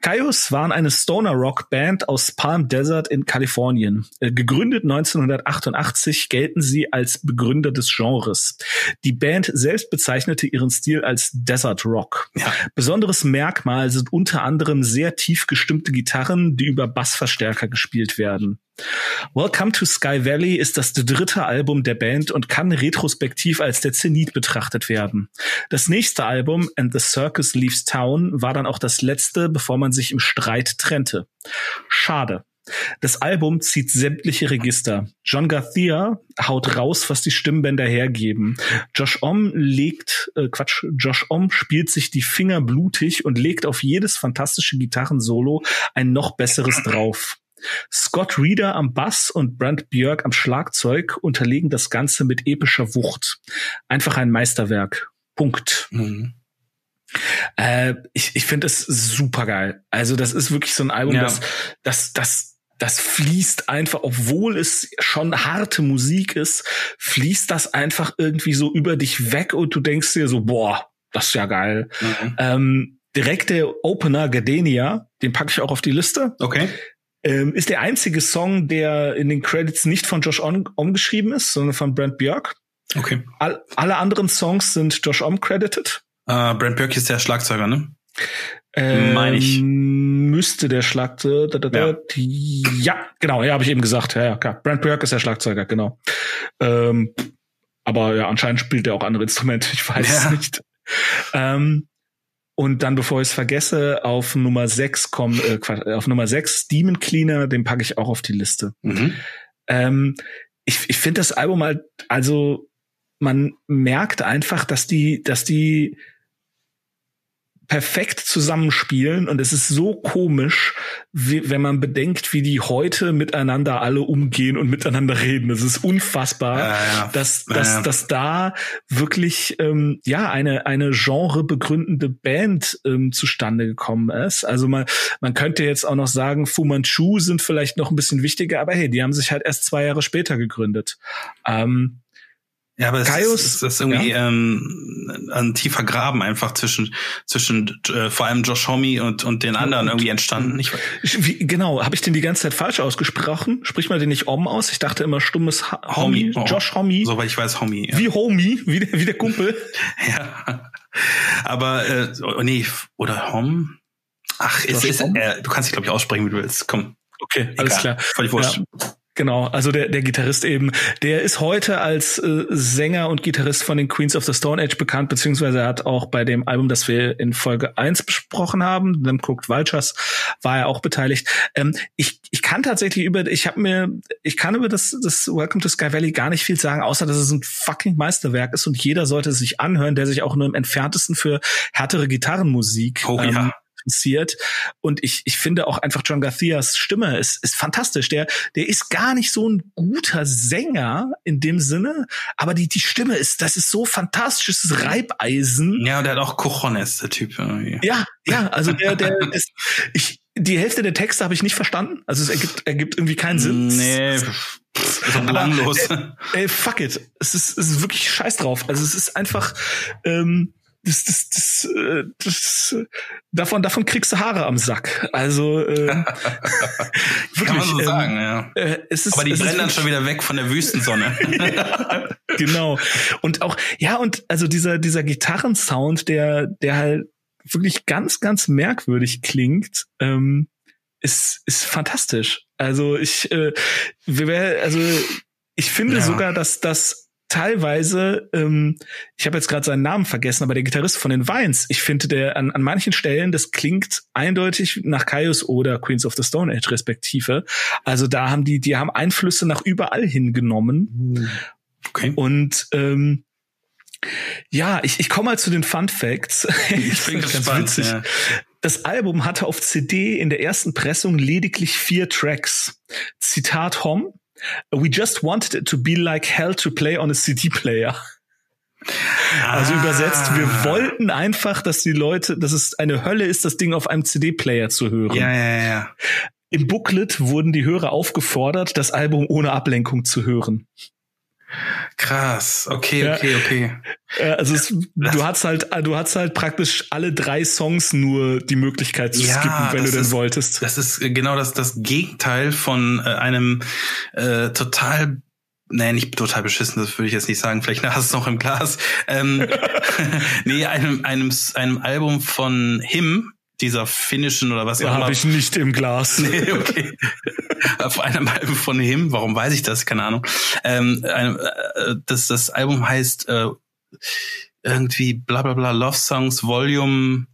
Kaios waren eine Stoner Rock Band aus Palm Desert in Kalifornien. Äh, gegründet 1988 gelten sie als Begründer des Genres. Die Band selbst bezeichnete ihren Stil als Desert Rock. Ja. Besonderes Merkmal sind unter anderem sehr tief gestimmte Gitarren, die über Bassverstärker gespielt werden. Welcome to Sky Valley ist das dritte Album der Band und kann retrospektiv als der Zenit betrachtet werden. Das nächste Album, And the Circus Leaves Town, war dann auch das letzte, bevor man sich im Streit trennte. Schade. Das Album zieht sämtliche Register. John Garcia haut raus, was die Stimmbänder hergeben. Josh Om legt, äh, Quatsch, Josh Om spielt sich die Finger blutig und legt auf jedes fantastische Gitarrensolo ein noch besseres drauf. Scott Reeder am Bass und Brent Björk am Schlagzeug unterlegen das Ganze mit epischer Wucht. Einfach ein Meisterwerk. Punkt. Mhm. Äh, ich ich finde es super geil. Also das ist wirklich so ein Album, ja. das, das, das, das fließt einfach, obwohl es schon harte Musik ist, fließt das einfach irgendwie so über dich weg und du denkst dir so, boah, das ist ja geil. Mhm. Ähm, direkt der Opener Gardenia, den packe ich auch auf die Liste. Okay. Ähm, ist der einzige Song, der in den Credits nicht von Josh Om, Om geschrieben ist, sondern von Brent Björk. Okay. All, alle anderen Songs sind Josh Om credited. Uh, Brent Björk ist der Schlagzeuger, ne? Ähm, Meine ich. Müsste der Schlagzeuger. Da, da, da, ja. ja, genau, ja, habe ich eben gesagt. Ja, ja, klar. Brent Björk ist der Schlagzeuger, genau. Ähm, aber ja, anscheinend spielt er auch andere Instrumente, ich weiß ja. es nicht. Ähm, und dann, bevor ich es vergesse, auf Nummer 6 kommt, äh, auf Nummer 6 Demon Cleaner, den packe ich auch auf die Liste. Mhm. Ähm, ich ich finde das Album halt, also man merkt einfach, dass die, dass die perfekt zusammenspielen und es ist so komisch, wie, wenn man bedenkt, wie die heute miteinander alle umgehen und miteinander reden. Es ist unfassbar, ja, ja. dass dass, ja. dass da wirklich ähm, ja eine eine Genre begründende Band ähm, zustande gekommen ist. Also man man könnte jetzt auch noch sagen, Fu Manchu sind vielleicht noch ein bisschen wichtiger, aber hey, die haben sich halt erst zwei Jahre später gegründet. Ähm, Ja, aber es Gaius, ist, ist irgendwie ja. ähm, ein tiefer Graben einfach zwischen zwischen äh, vor allem Josh Homme und und den anderen irgendwie entstanden. Ich, Ich- Wie, genau, habe ich den die ganze Zeit falsch ausgesprochen? Spricht man den nicht Om aus? Ich dachte immer stummes Homie, Homie, oh. Josh Homie. soweit ich weiß, Homme. Ja. Wie Homie, wie der, wie der Kumpel. ja. Aber äh, oh, nee, oder Hom? Ach, es ist, Homme? äh, du kannst dich glaube ich aussprechen, wie du willst. Komm, Okay, alles egal. klar. Völlig wurscht. Ja. Genau, also der, der Gitarrist eben, der ist heute als äh, Sänger und Gitarrist von den Queens of the Stone Age bekannt, beziehungsweise er hat auch bei dem Album, das wir in Folge 1 besprochen haben, Them Cooked Vultures, war er auch beteiligt. Ähm, ich, ich kann tatsächlich über, ich habe mir, ich kann über das, das Welcome to Sky Valley gar nicht viel sagen, außer dass es ein fucking Meisterwerk ist und jeder sollte es sich anhören, der sich auch nur im entferntesten für härtere Gitarrenmusik Oh ja. Interessiert. Und ich, ich finde auch einfach John Garcias Stimme ist, ist fantastisch. Der, der ist gar nicht so ein guter Sänger in dem Sinne, aber die, die Stimme ist, das ist so fantastisches Reibeisen. Ja, und der hat auch Cojones, der Typ. irgendwie. Ja, ja, also der, der ist, ich, die Hälfte der Texte habe ich nicht verstanden. Also es ergibt, ergibt irgendwie keinen Sinn. Nee, pff, so belanglos. Ey, fuck it. Es ist, es ist wirklich scheiß drauf. Also es ist einfach, ähm, das, das, das, äh, das, davon, davon kriegst du Haare am Sack. Also äh, Kann man so ähm, sagen, ja. äh, es ist, Aber die es brennen dann wirklich- schon wieder weg von der Wüstensonne. genau. Und auch, ja, und also dieser, dieser Gitarrensound, der, der halt wirklich ganz, ganz merkwürdig klingt, ähm, ist, ist fantastisch. Also ich, äh, wer, also ich finde Ja. sogar, dass das teilweise, ähm, ich habe jetzt gerade seinen Namen vergessen, aber der Gitarrist von den Vines, ich finde der an, an manchen Stellen, das klingt eindeutig nach Caius oder Queens of the Stone Age respektive. Also da haben die, die haben Einflüsse nach überall hingenommen. Okay. Und ähm, ja, ich, ich komme mal zu den Fun Facts. Ich bin Ganz gespannt. witzig. Ja. Das Album hatte auf CD in der ersten Pressung lediglich vier Tracks. Zitat Hom. We just wanted it to be like hell to play on a CD-Player. Also Ah. übersetzt, wir wollten einfach, dass die Leute, dass es eine Hölle ist, das Ding auf einem CD-Player zu hören. Ja, ja, ja. Im Booklet wurden die Hörer aufgefordert, das Album ohne Ablenkung zu hören. Krass. Okay, Ja. okay, okay. Also es, du hast halt, du hast halt praktisch alle drei Songs nur die Möglichkeit zu Ja, skippen, wenn du das denn ist- wolltest. Das ist äh, genau das, das Gegenteil von äh, einem äh, total Nee, nicht total beschissen, das würde ich jetzt nicht sagen. Vielleicht hast du es noch im Glas. Ähm, nee, einem, einem, einem Album von Him, dieser finnischen oder was auch Ja, immer. habe ich nicht im Glas. Nee, okay. Auf einem Album von Him, warum weiß ich das? Keine Ahnung. Ähm, einem, äh, das, das Album heißt äh, irgendwie bla bla bla Love Songs Volume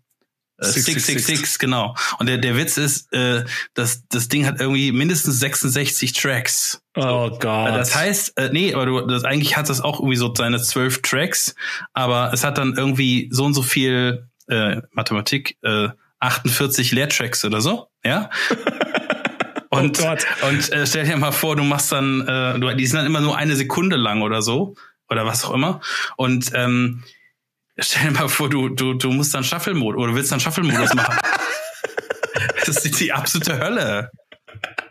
äh, 666. 666, genau. Und der, der Witz ist, äh, dass das Ding hat irgendwie mindestens 66 Tracks. Oh Gott. Das heißt, äh, nee, aber du, das, eigentlich hat das auch irgendwie so seine zwölf Tracks, aber es hat dann irgendwie so und so viel äh, Mathematik, äh, 48 Leertracks oder so, ja. Und, Oh und äh, stell dir mal vor, du machst dann, äh, du, die sind dann immer nur eine Sekunde lang oder so, oder was auch immer. Und ähm, stell dir mal vor, du, du, du musst dann Shuffle-Mode oder du willst dann Shuffle-Modus machen. das ist die absolute Hölle.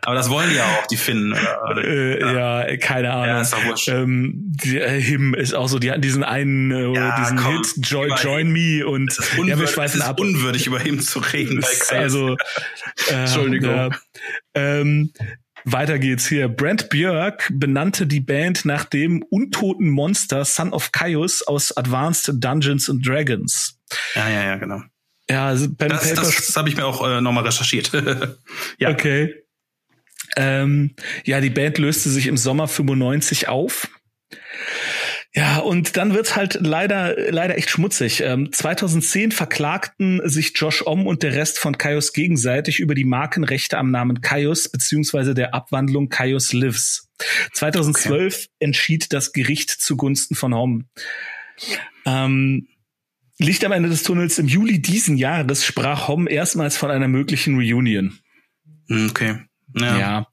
Aber das wollen die ja auch, die Finnen. Oder, äh, ja. keine Ahnung. Ja, ist doch wurscht. ähm, die, äh, Him ist auch so, die hatten diesen einen, äh, Ja, diesen komm, Hit, Join, Join Me und ja, wir schweifen ist ab. unwürdig, über ihn zu reden. Also, äh, Entschuldigung. Ja, ähm, weiter geht's hier. Brent Björk benannte die Band nach dem untoten Monster Son of Caius aus Advanced Dungeons and Dragons. ja, ja, ja, genau. Ja, also Pen Das, Paper das, das habe ich mir auch äh, nochmal recherchiert. ja. Okay. Ähm, ja, die Band löste sich im Sommer 95 auf. Ja, und dann wird's halt leider, leider echt schmutzig. Ähm, 2010 verklagten sich Josh Om und der Rest von Kaios gegenseitig über die Markenrechte am Namen Kaios beziehungsweise der Abwandlung Kaios Lives. 2012 entschied das Gericht zugunsten von Om. Ähm, Licht am Ende des Tunnels im Juli diesen Jahres sprach Hom erstmals von einer möglichen Reunion. Hm, Okay. Ja. Ja,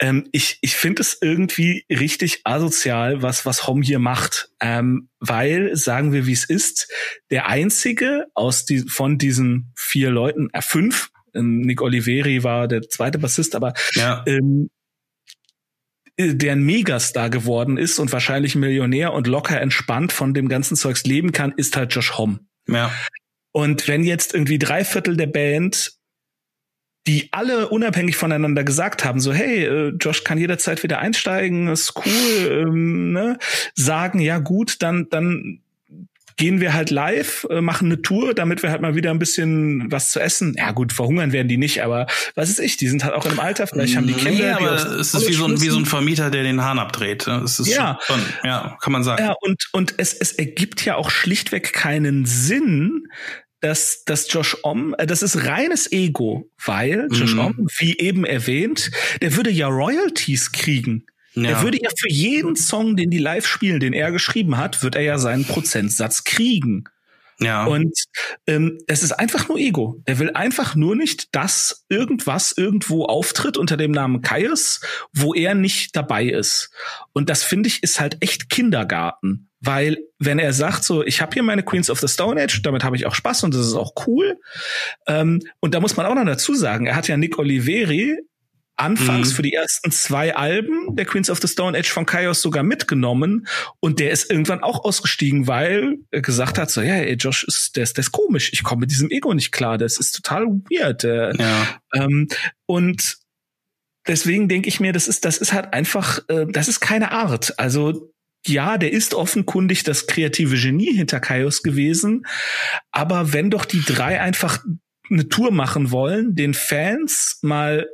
ähm, ich, ich finde es irgendwie richtig asozial, was, was Hom hier macht. Ähm, weil, sagen wir, wie es ist, der einzige aus die, von diesen vier Leuten, äh, fünf, ähm, Nick Oliveri war der zweite Bassist, aber ja. ähm, äh, der ein Megastar geworden ist und wahrscheinlich Millionär und locker entspannt von dem ganzen Zeugs leben kann, ist halt Josh Homme. Ja. Und wenn jetzt irgendwie drei Viertel der Band die alle unabhängig voneinander gesagt haben, so hey, äh, Josh kann jederzeit wieder einsteigen, ist cool, ähm, ne? sagen, ja gut, dann dann gehen wir halt live, äh, machen eine Tour, damit wir halt mal wieder ein bisschen was zu essen. Ja gut, verhungern werden die nicht, aber was ist ich, die sind halt auch einem Alter, vielleicht haben die Kinder. Nee, aber es ist wie so, ein, wie so ein Vermieter, der den Hahn abdreht. Es ist ja. Schon, ja, kann man sagen. Ja, und, und es, es ergibt ja auch schlichtweg keinen Sinn, dass, dass Josh Om, äh, das ist reines Ego, weil Josh mhm. Om, wie eben erwähnt, der würde ja Royalties kriegen. Ja. Er würde ja für jeden Song, den die live spielen, den er geschrieben hat, wird er ja seinen Prozentsatz kriegen. Ja. Und ähm, es ist einfach nur Ego. Er will einfach nur nicht, dass irgendwas irgendwo auftritt unter dem Namen Kaius, wo er nicht dabei ist. Und das finde ich ist halt echt Kindergarten. Weil wenn er sagt so, ich habe hier meine Queens of the Stone Age, damit habe ich auch Spaß und das ist auch cool. Ähm, und da muss man auch noch dazu sagen, er hat ja Nick Oliveri anfangs mhm. für die ersten zwei Alben der Queens of the Stone Age von Kaios sogar mitgenommen und der ist irgendwann auch ausgestiegen, weil er gesagt hat, so ja, ey, Josh ist, der ist, der ist komisch, ich komme mit diesem Ego nicht klar, das ist total weird. Äh, ja. ähm, und deswegen denke ich mir, das ist, das ist halt einfach, äh, das ist keine Art. Also ja, der ist offenkundig das kreative Genie hinter Kaios gewesen. Aber wenn doch die drei einfach eine Tour machen wollen, den Fans mal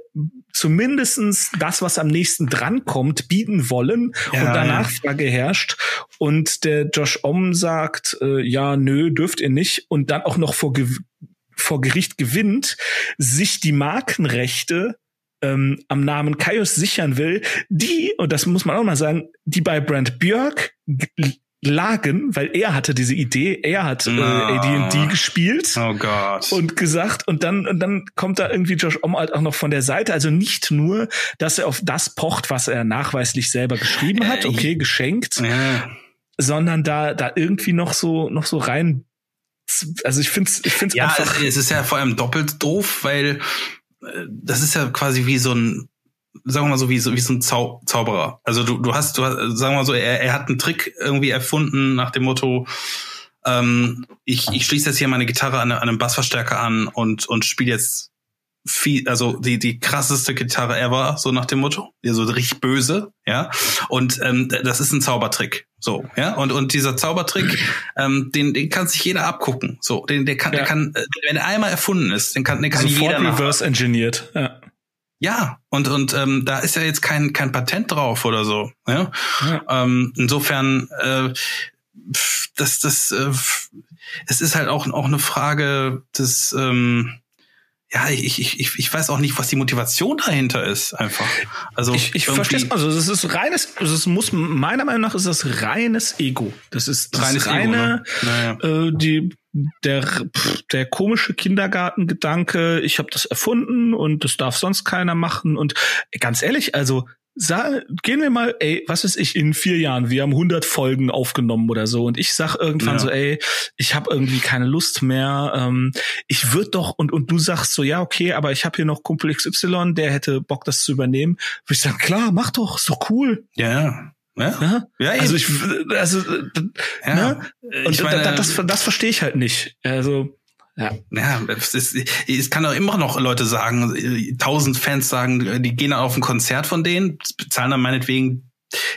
zumindestens das, was am nächsten drankommt, bieten wollen ja, und da ja. Nachfrage herrscht und der Josh Om sagt, äh, ja, nö, dürft ihr nicht und dann auch noch vor, vor Gericht gewinnt, sich die Markenrechte ähm, am Namen Kaios sichern will, die, und das muss man auch mal sagen, die bei Brand Björk lagen, weil er hatte diese Idee, er hat äh, AD&D gespielt oh Gott. und gesagt und dann und dann kommt da irgendwie Josh Omalt auch noch von der Seite, also nicht nur, dass er auf das pocht, was er nachweislich selber geschrieben hat, okay, geschenkt, ja. sondern da da irgendwie noch so noch so rein also ich finde ich finde ja, einfach es ist ja vor allem doppelt doof, weil das ist ja quasi wie so ein sagen wir mal so wie so wie so ein Zau Zauberer. Also du du hast du hast, sagen wir mal so er, er hat einen Trick irgendwie erfunden nach dem Motto ähm, ich ich schließe jetzt hier meine Gitarre an, an einem Bassverstärker an und und spiele jetzt viel, also die die krasseste Gitarre ever, so nach dem Motto, ja, so richtig böse, ja. Und ähm, das ist ein Zaubertrick, so, ja. Und und dieser Zaubertrick, ähm, den den kann sich jeder abgucken, so, den der kann, ja. der kann, wenn er einmal erfunden ist, den kann, den kann Sofort jeder reverse engineert, ja. Ja, und und ähm, da ist ja jetzt kein kein Patent drauf oder so. Ja? ja. Ähm, insofern, äh, das das äh, es ist halt auch auch eine Frage des ähm, ja, ich, ich, ich, ich weiß auch nicht, was die Motivation dahinter ist, einfach. Also ich, ich verstehe es. Also es ist reines, also es muss meiner Meinung nach ist das reines Ego. Das ist das reines reine, Ego, ne? naja. äh, die der der komische Kindergartengedanke. Ich habe das erfunden und das darf sonst keiner machen. Und ganz ehrlich, also Sa gehen wir mal, ey, was ist ich in vier Jahren? Wir haben 100 Folgen aufgenommen oder so und ich sag irgendwann ja. so, ey, ich habe irgendwie keine Lust mehr. Ähm, ich würde doch und und du sagst so, ja okay, aber ich habe hier noch Kumpel XY, der hätte Bock, das zu übernehmen. Würde ich sagen, klar, mach doch, ist doch cool. Ja. Ja, ja, ja also ich, also, ja. Ne? Und ich meine, das, das, das verstehe ich halt nicht. Also ja, ja es, ist, es kann auch immer noch Leute sagen, tausend Fans sagen, die gehen auf ein Konzert von denen, bezahlen dann meinetwegen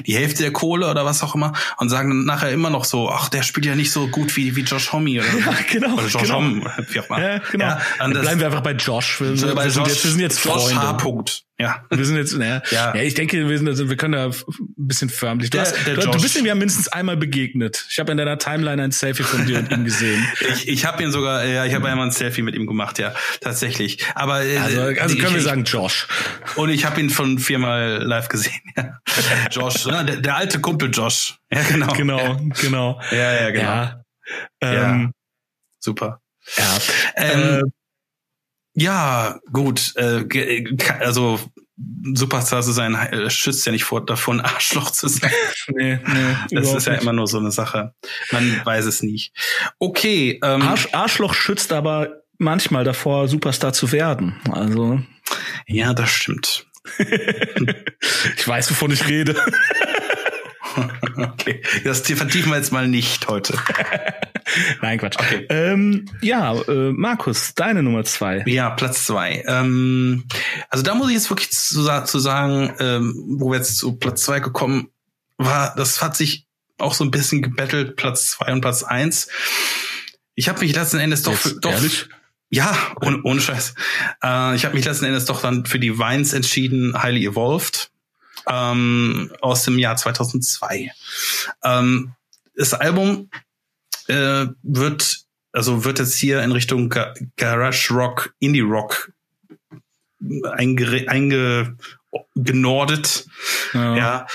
die Hälfte der Kohle oder was auch immer und sagen dann nachher immer noch so, ach, der spielt ja nicht so gut wie, wie Josh Homme oder, ja, genau, oder Josh genau. Homme, wie auch immer. Ja, genau. Ja, dann bleiben wir einfach bei Josh. Wir, wir, bei sind, Josh, jetzt, wir sind jetzt Josh Freunde. H. Punkt. Ja. Wir sind jetzt, naja, ja. ja, ich denke, wir, sind, also, wir können da ein bisschen förmlich. Du, der, hast, der du, du bist ihm ja mindestens einmal begegnet. Ich habe in deiner Timeline ein Selfie von dir und ihm gesehen. ich ich habe ihn sogar, ja, ich habe einmal ein Selfie mit ihm gemacht, ja, tatsächlich. Aber äh, also, also können ich, wir sagen Josh. Und ich habe ihn schon viermal live gesehen. Ja. Josh, ne, der, der alte Kumpel Josh. Ja, genau. Genau, ja. genau. Ja, ja, genau. Ja. Ähm. Super. Ja. Ähm, äh, ja, gut. Äh, also Superstar zu sein, äh, schützt ja nicht vor, davon, Arschloch zu sein. nee, nee, das ist ja nicht. immer nur so eine Sache. Man weiß es nicht. Okay. Ähm, Arsch, Arschloch schützt aber manchmal davor, Superstar zu werden. Also. Ja, das stimmt. ich weiß, wovon ich rede. okay, das vertiefen wir jetzt mal nicht heute. Nein, Quatsch. Okay. Ähm, ja, äh, Markus, deine Nummer zwei. Ja, Platz zwei. Ähm, also da muss ich jetzt wirklich zu, zu sagen, ähm, wo wir jetzt zu Platz zwei gekommen war, das hat sich auch so ein bisschen gebettelt, Platz zwei und Platz eins. Ich habe mich letzten Endes doch, Jetzt, doch ehrlich? ja, ohne, ohne Scheiß. Äh, ich habe mich letzten Endes doch dann für die Vines entschieden, Highly Evolved ähm, aus dem Jahr 2002. Ähm, das Album äh, wird also wird jetzt hier in Richtung Ga Garage Rock, Indie Rock einge, einge genordet. Ja. Ja.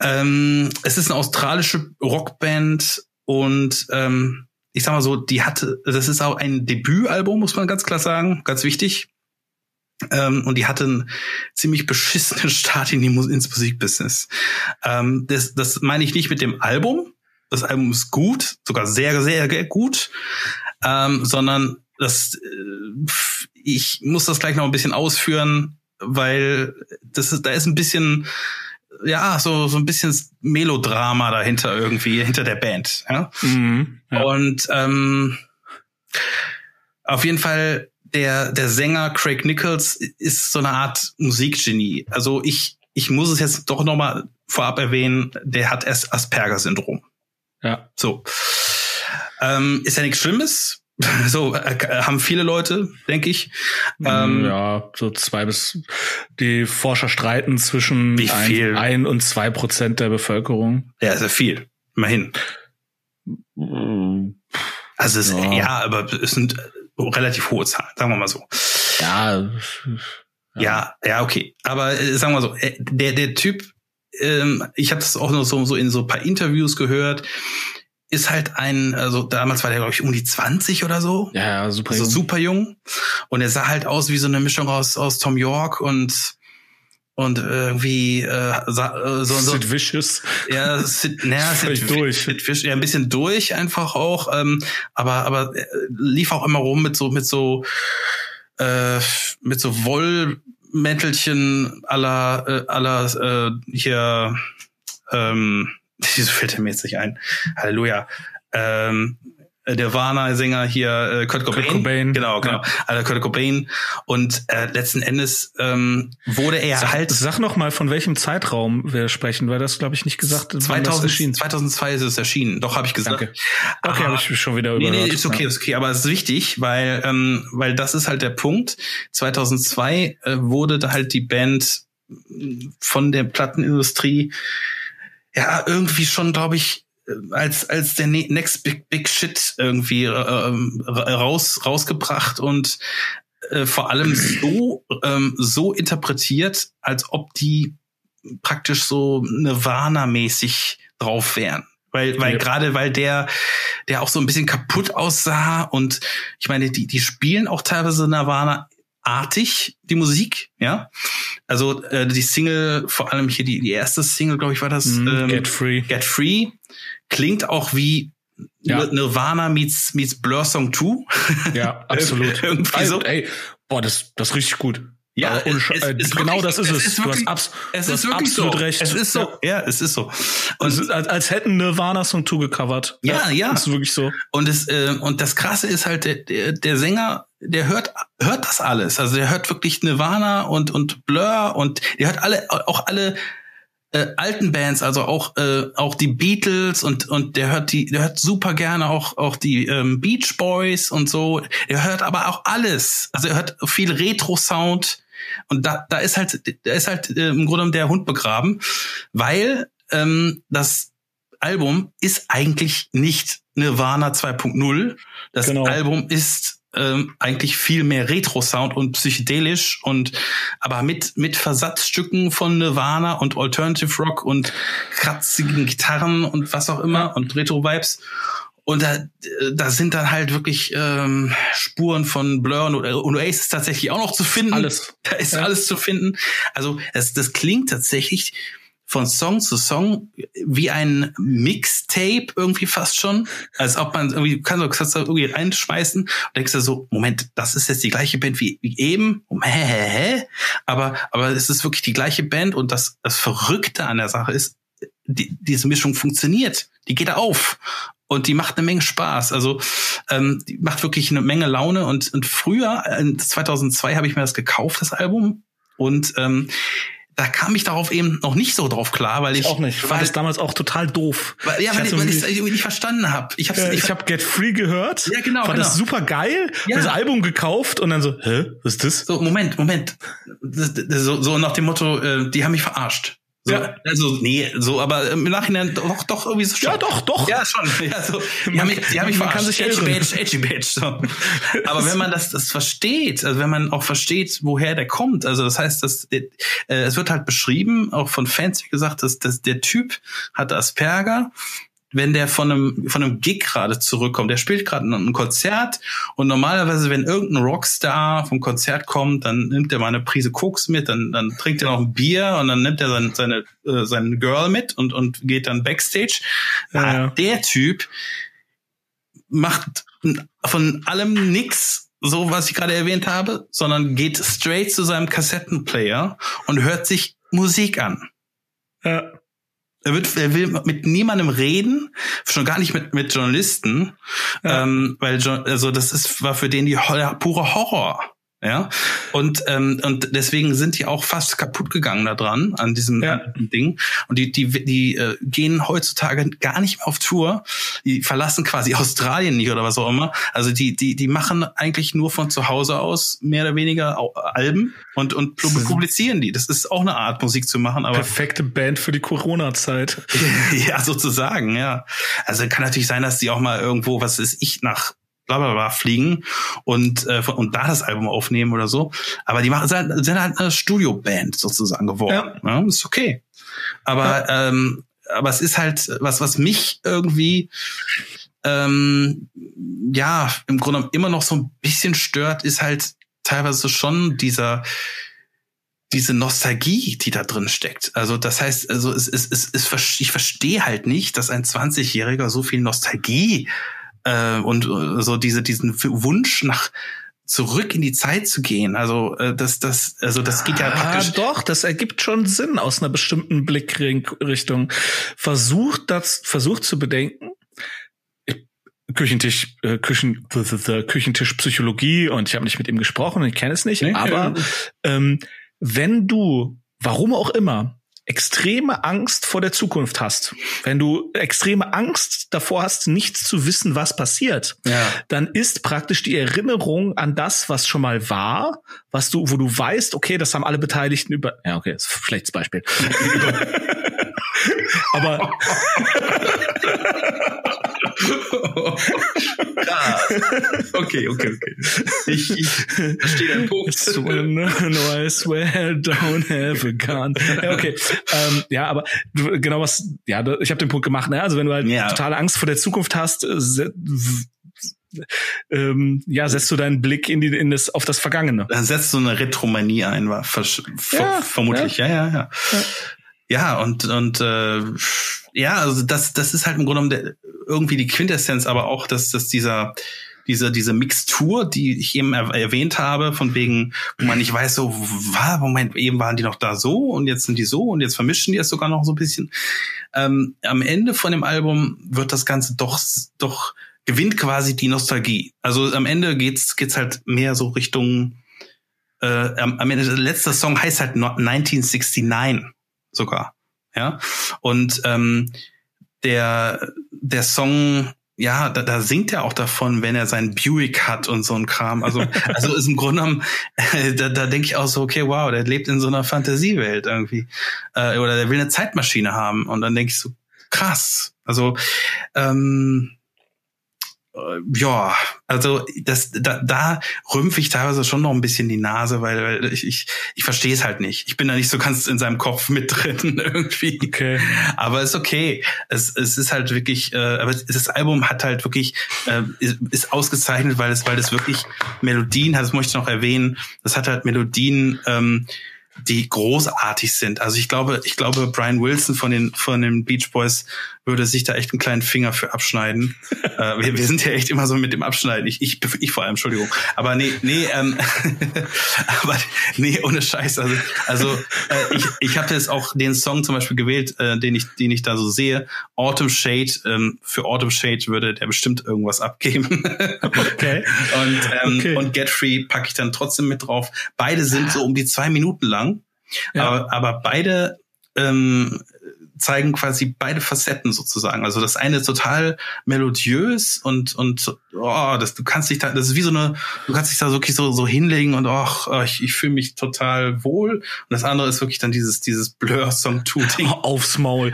Ähm, es ist eine australische Rockband und ähm, ich sag mal so, die hatte, das ist auch ein Debütalbum, muss man ganz klar sagen, ganz wichtig. Ähm, und die hatte einen ziemlich beschissenen Start in die Mus ins Musikbusiness. Ähm, das, das meine ich nicht mit dem Album. Das Album ist gut, sogar sehr, sehr gut, ähm, sondern das, äh, ich muss das gleich noch ein bisschen ausführen, weil das ist, da ist ein bisschen, ja, so, so ein bisschen Melodrama dahinter irgendwie, hinter der Band. Ja? Mhm, ja. Und ähm, auf jeden Fall der der Sänger Craig Nichols ist so eine Art Musikgenie. Also ich ich muss es jetzt doch noch mal vorab erwähnen, der hat erst Asperger-Syndrom. ja. So ähm, ist ja nichts Schlimmes. So äh, haben viele Leute, denke ich. Ähm, ja, so zwei bis die Forscher streiten zwischen Wie viel? ein, ein und zwei Prozent der Bevölkerung. ja, ist ja viel. Immerhin. Also es, ja. Ja. aber es sind relativ hohe Zahlen, sagen wir mal so. Ja, Ja, ja, okay. Aber äh, sagen wir mal so, äh, der, der Typ, ähm, ich habe das auch noch so, so in so ein paar Interviews gehört, ist halt ein, also damals war der, glaube ich, um die 20 oder so. ja, ja, super. Also jung. super jung. Und er sah halt aus wie so eine Mischung aus, aus Tom York und und irgendwie äh, äh, so, so Sid Vicious. ja, Sid, naja, Sid, durch. Sid Fish, ja, ein bisschen durch einfach auch, ähm, aber aber äh, lief auch immer rum mit so mit so äh, mit so Wollmäntelchen aller äh, aller äh, hier ähm, wieso fällt er mir jetzt nicht ein? Halleluja. Ähm, der Warner-Sänger hier, äh, Kurt Cobain. Cobain. Genau, genau. Also Kurt Cobain. Und äh, letzten Endes ähm, wurde er Sag, halt sag noch mal, von welchem Zeitraum wir sprechen, weil das, glaube ich, nicht gesagt wann das 2000, erschien. 2002 ist es erschienen. Doch, habe ich gesagt. Danke. Okay, habe ich schon wieder Nee, überhört. nee, ist okay, ist okay, aber es ist wichtig, weil ähm, weil das ist halt der Punkt. 2002 äh, wurde da halt die Band mh, von der Plattenindustrie ja irgendwie schon, glaube ich, äh, als als der ne next big big shit irgendwie äh, ähm, ra- raus rausgebracht und äh, vor allem so ähm, so interpretiert, als ob die praktisch so Nirvana-mäßig drauf wären. Weil, weil Ja. gerade weil der, der auch so ein bisschen kaputt aussah und ich meine, die, die spielen auch teilweise Nirvana artig, die Musik, ja. Also äh, die Single, vor allem hier die, die erste Single, glaube ich, war das Mhm, ähm, Get Free. Get Free, klingt auch wie Ja. Nir- Nirvana meets, meets Blur Song 2. Ja, absolut. Irgendwie so. Ey, boah, das, das ist richtig gut. Ja, ohne Sch- es- äh, es genau wirklich- das ist es es. ist du wirklich- hast, abs Es du ist wirklich absolut so. recht. Es ist so. Ja, es ist so. Und es ist, als, als hätten Nirvana Song 2 gecovert. Ja, ja. Das ist wirklich so. Und das, äh, und das Krasse ist halt, der, der, der Sänger, der hört, hört das alles. Also der hört wirklich Nirvana und, und Blur und der hört alle, auch alle äh, alten Bands, also auch, äh, auch die Beatles und, und der hört die, der hört super gerne auch, auch die ähm, Beach Boys und so. Er hört aber auch alles. Also er hört viel Retro-Sound. Und da, da ist halt, da ist halt äh, im Grunde genommen der Hund begraben, weil ähm, das Album ist eigentlich nicht Nirvana 2.0. Das Genau. Album ist ähm, eigentlich viel mehr Retro-Sound und psychedelisch und aber mit mit Versatzstücken von Nirvana und Alternative Rock und kratzigen Gitarren und was auch immer und Retro-Vibes. Und da, da sind dann halt wirklich ähm, Spuren von Blur und, und Oasis tatsächlich auch noch zu finden. Alles. Da ist Ja. alles zu finden. Also das, das klingt tatsächlich von Song zu Song wie ein Mixtape irgendwie fast schon, als ob man irgendwie kann so kannst du irgendwie reinschmeißen und denkst du so Moment, das ist jetzt die gleiche Band wie, wie eben, hä, hä, hä? aber aber es ist wirklich die gleiche Band und das das Verrückte an der Sache ist, die, diese Mischung funktioniert, die geht auf und die macht eine Menge Spaß. Also ähm, die macht wirklich eine Menge Laune und und früher in 2002 habe ich mir das gekauft das Album und ähm, da kam ich darauf eben noch nicht so drauf klar, weil ich, ich auch nicht. Ich fand es damals auch total doof. Weil, ja, weil ich, weil ich es irgendwie nicht verstanden habe. Ich habe äh, ich hab Get Free gehört. Ja, genau. Fand genau. das super geil. Ja. Das Album gekauft und dann so, hä, was ist das? So, Moment, Moment. So, so nach dem Motto, äh, die haben mich verarscht. So, ja. Also, nee, so, aber im Nachhinein doch, doch irgendwie so schon. Ja, doch, doch. Ja, schon. Ja, so. Die haben mich, die haben mich man kann sich edgy Badge, edgy Badge. So. Aber wenn man das, das versteht, also wenn man auch versteht, woher der kommt, also das heißt, dass äh, es wird halt beschrieben, auch von Fans, wie gesagt, dass, dass der Typ hat Asperger wenn der von einem, von einem Gig gerade zurückkommt. Der spielt gerade ein Konzert und normalerweise, wenn irgendein Rockstar vom Konzert kommt, dann nimmt er mal eine Prise Koks mit, dann, dann trinkt er noch ein Bier und dann nimmt er sein, seine, äh, seine Girl mit und, und geht dann Backstage. Ja, ja. Der Typ macht von allem nix so, was ich gerade erwähnt habe, sondern geht straight zu seinem Kassettenplayer und hört sich Musik an. Ja. Er, wird, er will mit niemandem reden, schon gar nicht mit, mit Journalisten, ja. ähm, weil also das ist war für den die pure Horror. Ja, und ähm, und deswegen sind die auch fast kaputt gegangen da dran an diesem ja. Ding. Und die die die äh, gehen heutzutage gar nicht mehr auf Tour. Die verlassen quasi Australien nicht oder was auch immer. Also die die die machen eigentlich nur von zu Hause aus mehr oder weniger Alben und und publizieren die. Das ist auch eine Art Musik zu machen. Aber perfekte Band für die Corona-Zeit. ja, sozusagen. Ja. Also kann natürlich sein, dass die auch mal irgendwo was ist ich nach bla bla bla fliegen und, äh, und da das Album aufnehmen oder so. Aber die machen, sind, sind halt eine Studioband sozusagen geworden. Ja. ja ist okay. Aber, ja. ähm, aber es ist halt was, was mich irgendwie ähm, ja im Grunde immer noch so ein bisschen stört, ist halt teilweise schon dieser diese Nostalgie, die da drin steckt. Also das heißt, also es, es, es, es ich verstehe halt nicht, dass ein 20-Jähriger so viel Nostalgie äh, und äh, so diese diesen Wunsch nach zurück in die Zeit zu gehen. Also äh, das, das, also das geht ja ah, praktisch. Doch, das ergibt schon Sinn aus einer bestimmten Blickrichtung. Versucht das, versucht zu bedenken. Küchentisch, äh, Küchen, Küchentisch Psychologie und ich habe nicht mit ihm gesprochen, ich kenne es nicht. Nee, aber ähm, wenn du, warum auch immer, extreme Angst vor der Zukunft hast, wenn du extreme Angst davor hast, nichts zu wissen, was passiert, ja. dann ist praktisch die Erinnerung an das, was schon mal war, was du, wo du weißt, okay, das haben alle Beteiligten über, ja, okay, ist ein schlechtes Beispiel. Aber ja. Okay, okay, okay. Ich, ich verstehe deinen Punkt. no, I swear, don't have a gun. Ja, okay. Ähm, ja, aber genau was, ja, ich habe den Punkt gemacht, ne? Also wenn du halt ja. totale Angst vor der Zukunft hast, äh, ähm, ja, setzt du deinen Blick in die, in das, auf das Vergangene. Dann setzt du eine Retromanie ein, war ja, vermutlich, ja, ja, ja. ja. Ja, und, und äh, ja, also das, das ist halt im Grunde genommen der, irgendwie die Quintessenz, aber auch, dass, dass dieser, diese, diese Mixtur, die ich eben erwähnt habe, von wegen, wo man nicht weiß, so, war, Moment, eben waren die noch da so und jetzt sind die so und jetzt vermischen die es sogar noch so ein bisschen. Ähm, am Ende von dem Album wird das Ganze doch, doch gewinnt quasi die Nostalgie. Also am Ende geht's, geht's halt mehr so Richtung, äh, am, am Ende, der letzte Song heißt halt 1969 sogar. Ja. Und ähm, der, der Song, ja, da, da singt er auch davon, wenn er seinen Buick hat und so ein Kram. Also, also ist im Grunde genommen, äh, da, da denke ich auch so, okay, wow, der lebt in so einer Fantasiewelt irgendwie. Äh, oder der will eine Zeitmaschine haben. Und dann denke ich so, krass. Also, ähm, äh, ja, also das da, da rümpfe ich teilweise schon noch ein bisschen die Nase, weil, weil ich, ich, ich verstehe es halt nicht. Ich bin da nicht so ganz in seinem Kopf mit drin irgendwie. Okay. Aber ist okay. Es, es ist halt wirklich, äh, aber das Album hat halt wirklich, äh, ist, ist ausgezeichnet, weil es, weil es wirklich Melodien hat, das möchte ich noch erwähnen, das hat halt Melodien, ähm, die großartig sind. Also ich glaube, ich glaube, Brian Wilson von den von den Beach Boys würde sich da echt einen kleinen Finger für abschneiden. äh, wir, wir sind ja echt immer so mit dem Abschneiden. Ich, ich, ich vor allem, Entschuldigung. Aber nee, nee, ähm, aber nee, ohne Scheiß. Also, also äh, ich, ich habe jetzt auch den Song zum Beispiel gewählt, äh, den ich, den ich da so sehe. Autumn Shade. Ähm, für Autumn Shade würde der bestimmt irgendwas abgeben. okay. Und, ähm, okay. und Get Free packe ich dann trotzdem mit drauf. Beide sind so um die zwei Minuten lang. Ja. Aber, aber beide ähm, zeigen quasi beide Facetten sozusagen. Also das eine total melodiös und und oh, das du kannst dich da, das ist wie so eine, du kannst dich da wirklich so so hinlegen und ach, oh, ich, ich fühle mich total wohl. Und das andere ist wirklich dann dieses dieses Blur Song Tooting aufs Maul.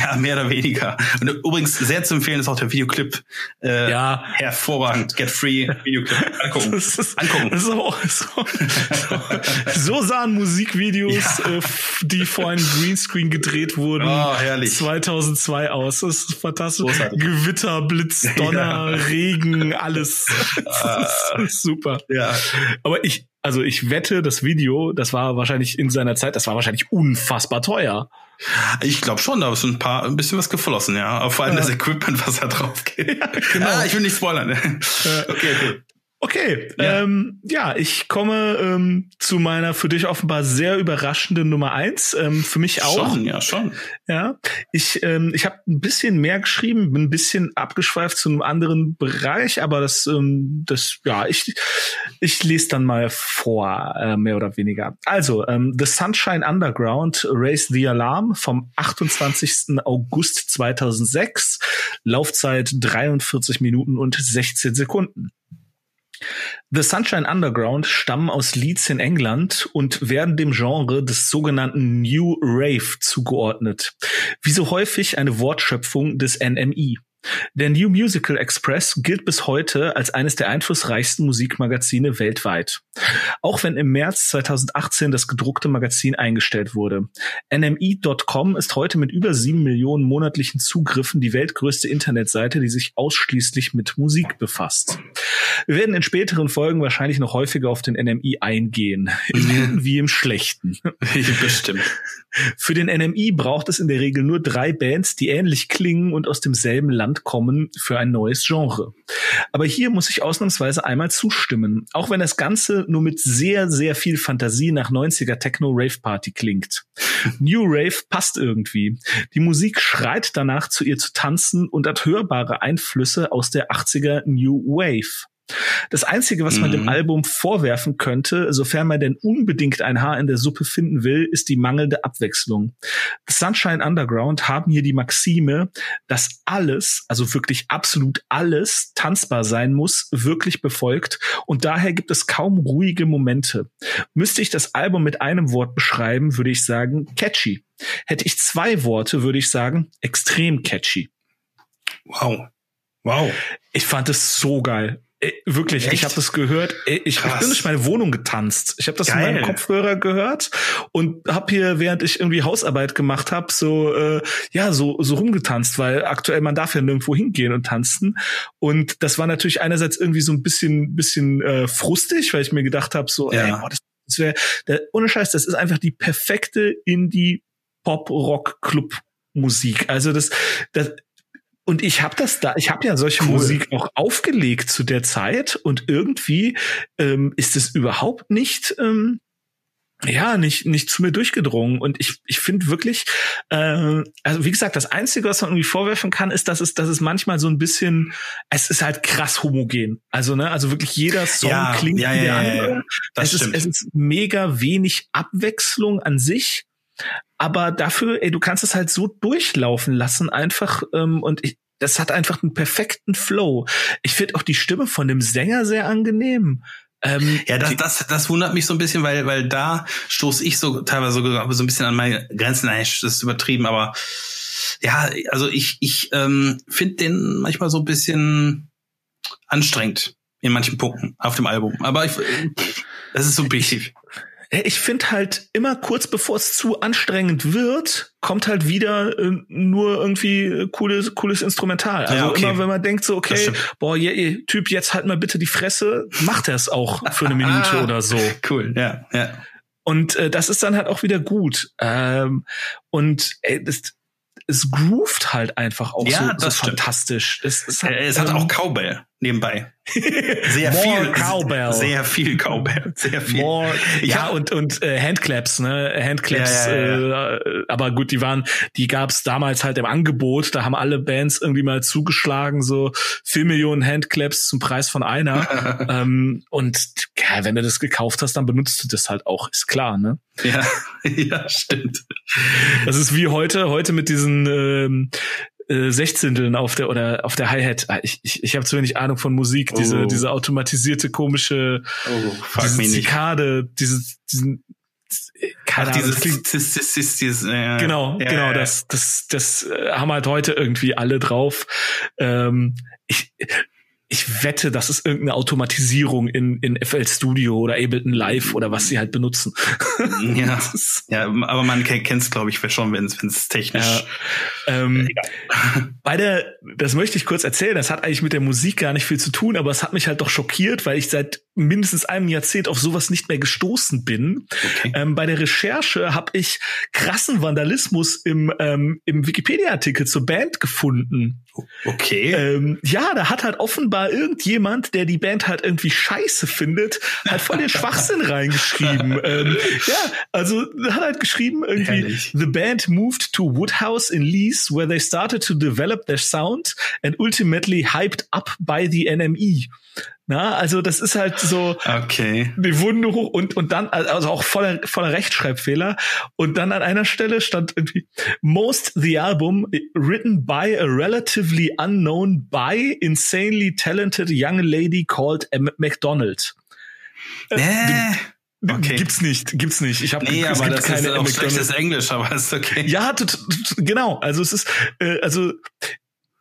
Ja, mehr oder weniger. Und übrigens sehr zu empfehlen ist auch der Videoclip. Äh, ja, hervorragend. Get Free Videoclip. Angucken. Das ist, Angucken. So, so, so, so sahen Musikvideos, ja. äh, die vor einem Greenscreen gedreht wurden. Oh Oh, herrlich. 2002 aus. Das ist fantastisch. Großartig. Gewitter, Blitz, Donner, ja. Regen, alles. super. Ja. Aber ich, also ich wette, das Video, das war wahrscheinlich in seiner Zeit, das war wahrscheinlich unfassbar teuer. Ich glaube schon, da ist ein paar, ein bisschen was geflossen, ja. Vor allem ja. das Equipment, was da drauf geht. Ja, genau. Ah, ich will nicht spoilern. okay, okay. Okay, ja. Ähm, ja, ich komme ähm, zu meiner für dich offenbar sehr überraschenden Nummer eins. Ähm, für mich auch. Schon, ja, schon. Ja, ich ähm, ich habe ein bisschen mehr geschrieben, bin ein bisschen abgeschweift zu einem anderen Bereich, aber das ähm, das ja ich ich lese dann mal vor äh, mehr oder weniger. Also ähm, The Sunshine Underground Raise the Alarm vom 28. August 2006, Laufzeit 43 Minuten und 16 Sekunden. The Sunshine Underground stammen aus Leeds in England und werden dem Genre des sogenannten New Rave zugeordnet. Wie so häufig eine Wortschöpfung des NMI. Der New Musical Express gilt bis heute als eines der einflussreichsten Musikmagazine weltweit. Auch wenn im März 2018 das gedruckte Magazin eingestellt wurde. NME.com ist heute mit über sieben Millionen monatlichen Zugriffen die weltgrößte Internetseite, die sich ausschließlich mit Musik befasst. Wir werden in späteren Folgen wahrscheinlich noch häufiger auf den NMI eingehen. Im Guten wie im Schlechten. Bestimmt. Für den NMI braucht es in der Regel nur drei Bands, die ähnlich klingen und aus demselben Land Land kommen für ein neues Genre. Aber hier muss ich ausnahmsweise einmal zustimmen, auch wenn das Ganze nur mit sehr, sehr viel Fantasie nach 90er Techno-Rave-Party klingt. New Rave passt irgendwie. Die Musik schreit danach, zu ihr zu tanzen und hat hörbare Einflüsse aus der 80er New Wave. Das Einzige, was man mhm. dem Album vorwerfen könnte, sofern man denn unbedingt ein Haar in der Suppe finden will, ist die mangelnde Abwechslung. Sunshine Underground haben hier die Maxime, dass alles, also wirklich absolut alles tanzbar sein muss, wirklich befolgt und daher gibt es kaum ruhige Momente. Müsste ich das Album mit einem Wort beschreiben, würde ich sagen catchy. Hätte ich zwei Worte, würde ich sagen extrem catchy. Wow. Wow. Ich fand es so geil. Ey, wirklich, Echt? ich habe das gehört. Ey, ich, ich bin durch meine Wohnung getanzt. Ich habe das Geil. in meinem Kopfhörer gehört und habe hier, während ich irgendwie Hausarbeit gemacht habe, so äh, ja so so rumgetanzt, weil aktuell man darf ja nirgendwo hingehen und tanzen. Und das war natürlich einerseits irgendwie so ein bisschen bisschen äh, frustig, weil ich mir gedacht habe, so ja. ey, boah, das, das wäre ohne Scheiß, das ist einfach die perfekte Indie Pop Rock Club Musik. Also das, das und ich habe das da, ich habe ja solche cool. Musik auch aufgelegt zu der Zeit und irgendwie ähm, ist es überhaupt nicht ähm, ja, nicht, nicht zu mir durchgedrungen. Und ich, ich finde wirklich, äh, also wie gesagt, das Einzige, was man irgendwie vorwerfen kann, ist, dass es, dass es manchmal so ein bisschen, es ist halt krass homogen. Also, ne, also wirklich jeder Song ja, klingt ja, wie der ja, andere. es, ist, es ist mega wenig Abwechslung an sich. Aber dafür, ey, du kannst es halt so durchlaufen lassen einfach ähm, und ich, das hat einfach einen perfekten Flow. Ich finde auch die Stimme von dem Sänger sehr angenehm. Ähm, ja, das, das, das wundert mich so ein bisschen, weil, weil da stoße ich so teilweise so, so ein bisschen an meine Grenzen. Nein, das ist übertrieben, aber ja, also ich, ich ähm, finde den manchmal so ein bisschen anstrengend in manchen Punkten auf dem Album. Aber ich, das ist subjektiv. Ich finde halt immer kurz bevor es zu anstrengend wird, kommt halt wieder äh, nur irgendwie äh, cooles, cooles Instrumental. Also ja, okay. immer wenn man denkt so, okay, boah, je, Typ, jetzt halt mal bitte die Fresse, macht er es auch für eine Minute oder so. Cool, ja, ja. Und äh, das ist dann halt auch wieder gut. Ähm, und ey, das, es groovt halt einfach auch Ja, so, das so fantastisch. Es, es, Äh, Es hat ähm, auch Cowbell nebenbei. Sehr More viel Cowbell. Sehr viel Cowbell. Sehr viel. More, ja hab- und und äh, Handclaps, ne? Handclaps, Ja, ja, Äh, aber gut, die waren, die gab's damals halt im Angebot. Da haben alle Bands irgendwie mal zugeschlagen, so vier Millionen Handclaps zum Preis von einer. ähm, und ja, wenn du das gekauft hast, dann benutzt du das halt auch, ist klar, ne? Ja, ja, stimmt. Das ist wie heute, heute mit diesen ähm, äh, Sechzehnteln auf der oder auf der Hi-Hat. Ah, Ich, ich, ich habe zu wenig Ahnung von Musik, diese, Oh. diese automatisierte, komische Oh, diese. Zikade, diese, diesen, keine Ach, dieses, dieses, dieses, dieses, dieses äh, genau, ja, genau, ja, das, das, das haben halt heute irgendwie alle drauf. Ähm, ich, ich wette, das ist irgendeine Automatisierung in, in FL Studio oder Ableton Live oder was sie halt benutzen. Ja, Das ist- ja, aber man kennt es, glaube ich, schon, wenn es technisch. Ja. Ähm, bei der, das möchte ich kurz erzählen, das hat eigentlich mit der Musik gar nicht viel zu tun, aber es hat mich halt doch schockiert, weil ich seit mindestens einem Jahrzehnt auf sowas nicht mehr gestoßen bin. Okay. Ähm, bei der Recherche habe ich krassen Vandalismus im, ähm, im Wikipedia-Artikel zur Band gefunden. Okay. Ähm, ja, da hat halt offenbar irgendjemand, der die Band halt irgendwie scheiße findet, halt voll den Schwachsinn reingeschrieben. ähm, ja, also hat halt geschrieben irgendwie, Herrlich. the band moved to Woodhouse in Leeds, where they started to develop their sound and ultimately hyped up by the NME. Na, also das ist halt so, Okay. die nur hoch und, und dann, also auch voller, voller Rechtschreibfehler. Und dann an einer Stelle stand irgendwie, most the album written by a relatively unknown by insanely talented young lady called M. McDonald. Äh, Okay. Gibt's nicht, gibt's nicht. Ich habe nee, es aber das keine ist auch schlechtes Englisch, aber ist okay. Ja, genau. Also es ist, äh, also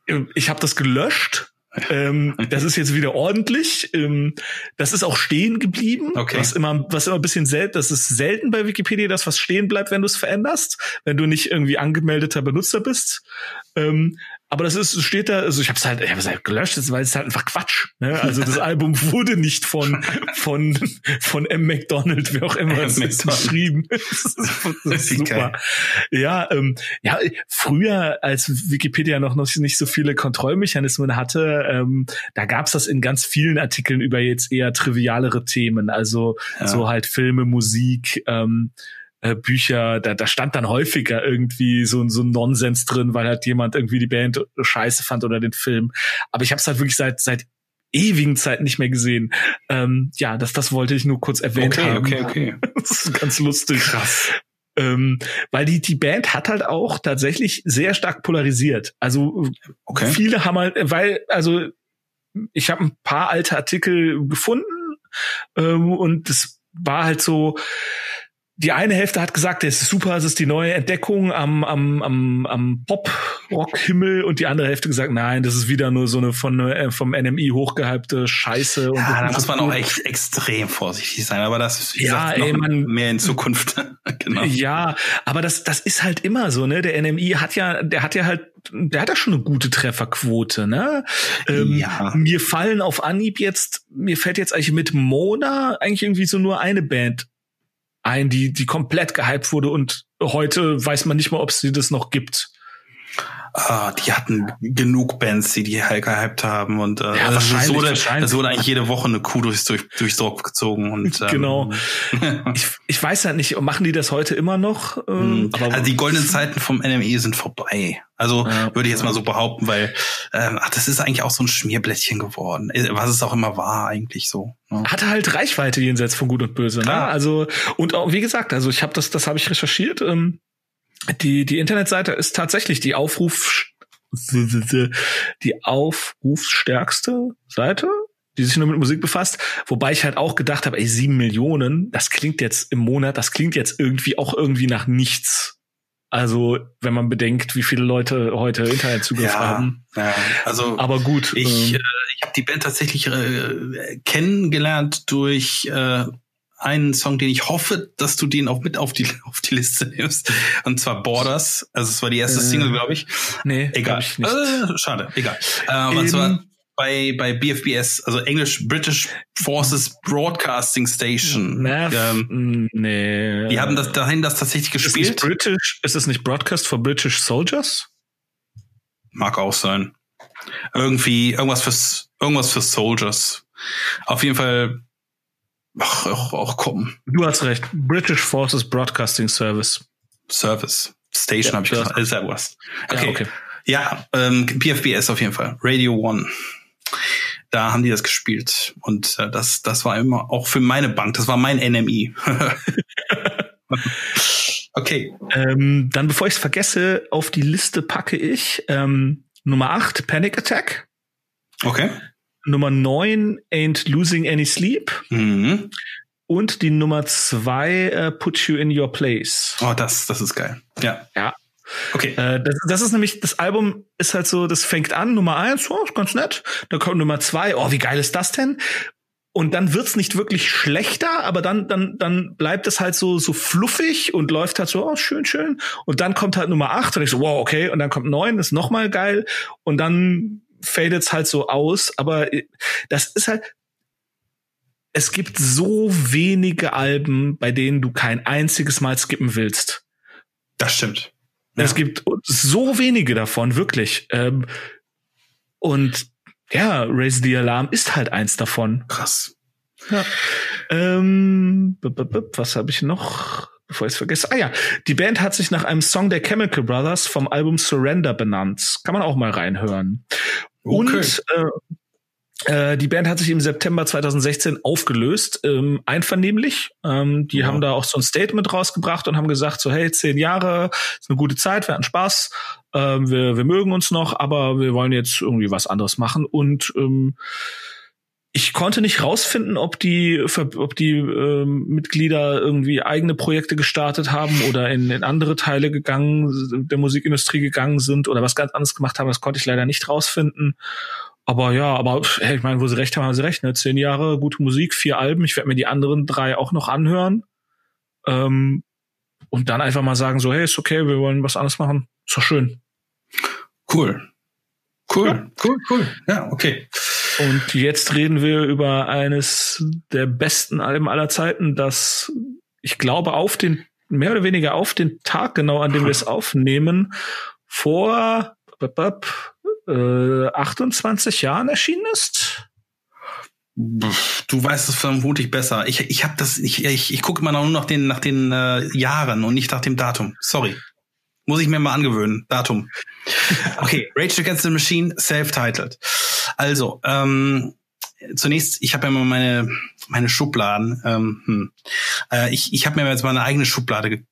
äh, ich habe das gelöscht. Ähm, das ist jetzt wieder ordentlich. Ähm, das ist auch stehen geblieben. Okay. Was immer, was immer ein bisschen selten, das ist selten bei Wikipedia, dass was stehen bleibt, wenn du es veränderst, wenn du nicht irgendwie angemeldeter Benutzer bist. Ähm, aber das ist, steht da, also ich habe es halt, ich habe es halt gelöscht, weil es halt einfach Quatsch. Ne? Also das Album wurde nicht von von von M. McDonald, wie auch immer M. es ist, geschrieben. Das ist, das ist super. Ja, ähm, ja, früher, als Wikipedia noch noch nicht so viele Kontrollmechanismen hatte, ähm, da gab's das in ganz vielen Artikeln über jetzt eher trivialere Themen, also Ja. so halt Filme, Musik, ähm, äh, Bücher, da, da stand dann häufiger irgendwie so, so ein Nonsens drin, weil halt jemand irgendwie die Band scheiße fand oder den Film. Aber ich habe es halt wirklich seit seit ewigen Zeit nicht mehr gesehen. Ähm, ja, das, das wollte ich nur kurz erwähnt Okay, haben. okay, okay. Das ist ganz lustig. Krass. Ähm, weil die, die Band hat halt auch tatsächlich sehr stark polarisiert. Also Okay. viele haben halt, weil, also ich habe ein paar alte Artikel gefunden ähm, und es war halt so, die eine Hälfte hat gesagt, das ist super, es ist die neue Entdeckung am, am, am, am Pop-Rock-Himmel und die andere Hälfte gesagt, nein, das ist wieder nur so eine von äh, vom NMI hochgehypte Scheiße. Und Ja, da muss man auch echt extrem vorsichtig sein, aber das ist wie Ja, gesagt, noch ey, man- mehr in Zukunft. genau. Ja, aber das, das ist halt immer so, ne? Der NMI hat ja, der hat ja halt, der hat ja schon eine gute Trefferquote, ne? Ähm, Ja. Mir fallen auf Anhieb jetzt, mir fällt jetzt eigentlich mit Mona eigentlich irgendwie so nur eine Band ein, die, die komplett gehypt wurde und heute weiß man nicht mal, ob es sie das noch gibt. Ah, die hatten genug Bands, die die halt gehypt haben und äh, Ja, es wurde, es wurde eigentlich jede Woche eine Kuh durchs, durch, durchs Dorf gezogen und ähm, Genau. Ich, ich weiß halt nicht, machen die das heute immer noch? Ähm, aber- also die goldenen Zeiten vom NME sind vorbei. Also Ja. würde ich jetzt mal so behaupten, weil ähm, ach, das ist eigentlich auch so ein Schmierblättchen geworden, Äh, was es auch immer war eigentlich so. Ne? hatte halt Reichweite jenseits von Gut und Böse. Ne? Klar. Also und auch wie gesagt, also ich habe das, das habe ich recherchiert. Ähm, die die Internetseite ist tatsächlich die Aufruf die aufrufsstärkste Seite, die sich nur mit Musik befasst. Wobei ich halt auch gedacht habe, ey sieben Millionen, das klingt jetzt im Monat, das klingt jetzt irgendwie auch irgendwie nach nichts. Also wenn man bedenkt, wie viele Leute heute Internetzugriff haben. ja, also Aber gut. Ich, ähm, äh, ich habe die Band tatsächlich äh, kennengelernt durch äh, einen Song, den ich hoffe, dass du den auch mit auf die auf die Liste nimmst. Und zwar Borders. Also es war die erste Äh, Single, glaube ich. nee, Egal. ich. Äh, schade, egal. Äh, und Ähm, zwar bei, bei BFBS, also English British Forces Broadcasting Station. Nav, Ähm, nee. die haben das dahin das tatsächlich ist gespielt. British, ist es nicht Broadcast for British Soldiers? Mag auch sein. Irgendwie, irgendwas fürs, irgendwas für Soldiers. Auf jeden Fall, ach, auch, auch komm. Du hast recht. British Forces Broadcasting Service. Service. Station Ja, habe ich gesagt. Ist ja was. Okay. Ja, okay. Ja, ähm, BFBS auf jeden Fall. Radio One. Da haben die das gespielt. Und äh, das, das war immer auch für meine Bank, das war mein NMI. okay. Ähm, dann, bevor ich es vergesse, auf die Liste packe ich ähm, Nummer 8, Panic Attack. Okay. Nummer 9, Ain't Losing Any Sleep. Mhm. Und die Nummer 2, äh, Put You in Your Place. Oh, das, das ist geil. Ja. Ja. Okay. Äh, das, das ist nämlich, das Album ist halt so, das fängt an, Nummer 1, oh, ganz nett. Dann kommt Nummer 2, oh, wie geil ist das denn? Und dann wird's nicht wirklich schlechter, aber dann, dann, dann bleibt es halt so, so fluffig und läuft halt so, oh, schön, schön. Und dann kommt halt Nummer 8 und ich so, wow, okay. Und dann kommt 9, ist noch mal geil. Und dann fadet's halt so aus. Aber äh, das ist halt, es gibt so wenige Alben, bei denen du kein einziges Mal skippen willst. Das stimmt. Es gibt so wenige davon, wirklich. Ähm, und ja, Raise the Alarm ist halt eins davon. Krass. Ja. Ähm, was habe ich noch, bevor ich es vergesse? Ah ja, die Band hat sich nach einem Song der Chemical Brothers vom Album Surrender benannt. Kann man auch mal reinhören. Okay. Und äh, äh, die Band hat sich im September 2016 aufgelöst, ähm, einvernehmlich. Ähm, die Ja. haben da auch so ein Statement rausgebracht und haben gesagt, so hey, zehn Jahre, ist eine gute Zeit, wir hatten Spaß, ähm, wir, wir mögen uns noch, aber wir wollen jetzt irgendwie was anderes machen. Und ähm, ich konnte nicht rausfinden, ob die, ob die ähm, Mitglieder irgendwie eigene Projekte gestartet haben oder in, in andere Teile gegangen, der Musikindustrie gegangen sind oder was ganz anderes gemacht haben. Das konnte ich leider nicht rausfinden. Aber ja, aber hey, ich meine, wo sie recht haben, haben sie recht. Ne? Zehn Jahre, gute Musik, vier Alben. Ich werde mir die anderen drei auch noch anhören. Ähm, und dann einfach mal sagen, so, hey, ist okay, wir wollen was anderes machen. Ist doch schön. Cool. Cool. Ja. Cool, cool. Ja, okay. Und jetzt reden wir über eines der besten Alben aller Zeiten, das ich glaube auf den mehr oder weniger auf den Tag genau, an dem wir es aufnehmen, vor äh, 28 Jahren erschienen ist. Du weißt es vermutlich besser. Ich, ich habe das, ich, ich, ich gucke immer nur nach den, nach den äh, Jahren und nicht nach dem Datum. Sorry. Muss ich mir mal angewöhnen. Datum. Okay, Rage Against the Machine, self-titled. Also, ähm, zunächst, ich habe ja immer meine, meine Schubladen. Ähm, hm. äh, ich ich habe mir jetzt mal eine eigene Schublade,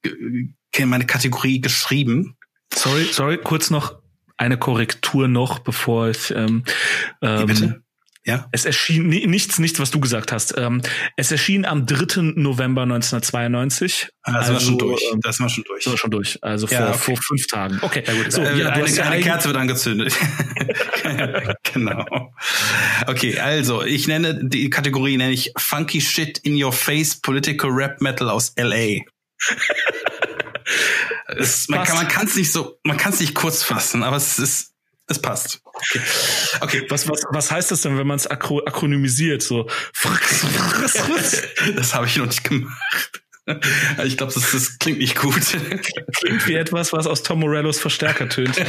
meine Kategorie geschrieben. Sorry, sorry, kurz noch eine Korrektur noch, bevor ich ähm, ähm, bitte? Ja. Es erschien ni- nichts, nichts, was du gesagt hast. Ähm, es erschien am 3. November 1992. Da sind wir schon durch. ähm, Da sind wir schon durch. sind wir schon durch. Also Ja, vor, okay. vor fünf Tagen. Okay, Ja gut, So, äh, ja, du eine, eine eigen- Kerze wird angezündet. genau. Okay, also ich nenne die Kategorie nenne ich Funky Shit in Your Face Political Rap Metal aus LA. es, man kann es nicht so, man kann es nicht kurz fassen, aber es ist es passt. Okay. okay. Was, was, was heißt das denn, wenn man es akro akronymisiert? So. Das habe ich noch nicht gemacht. Ich glaube, das, das klingt nicht gut. Klingt wie etwas, was aus Tom Morellos Verstärker tönt.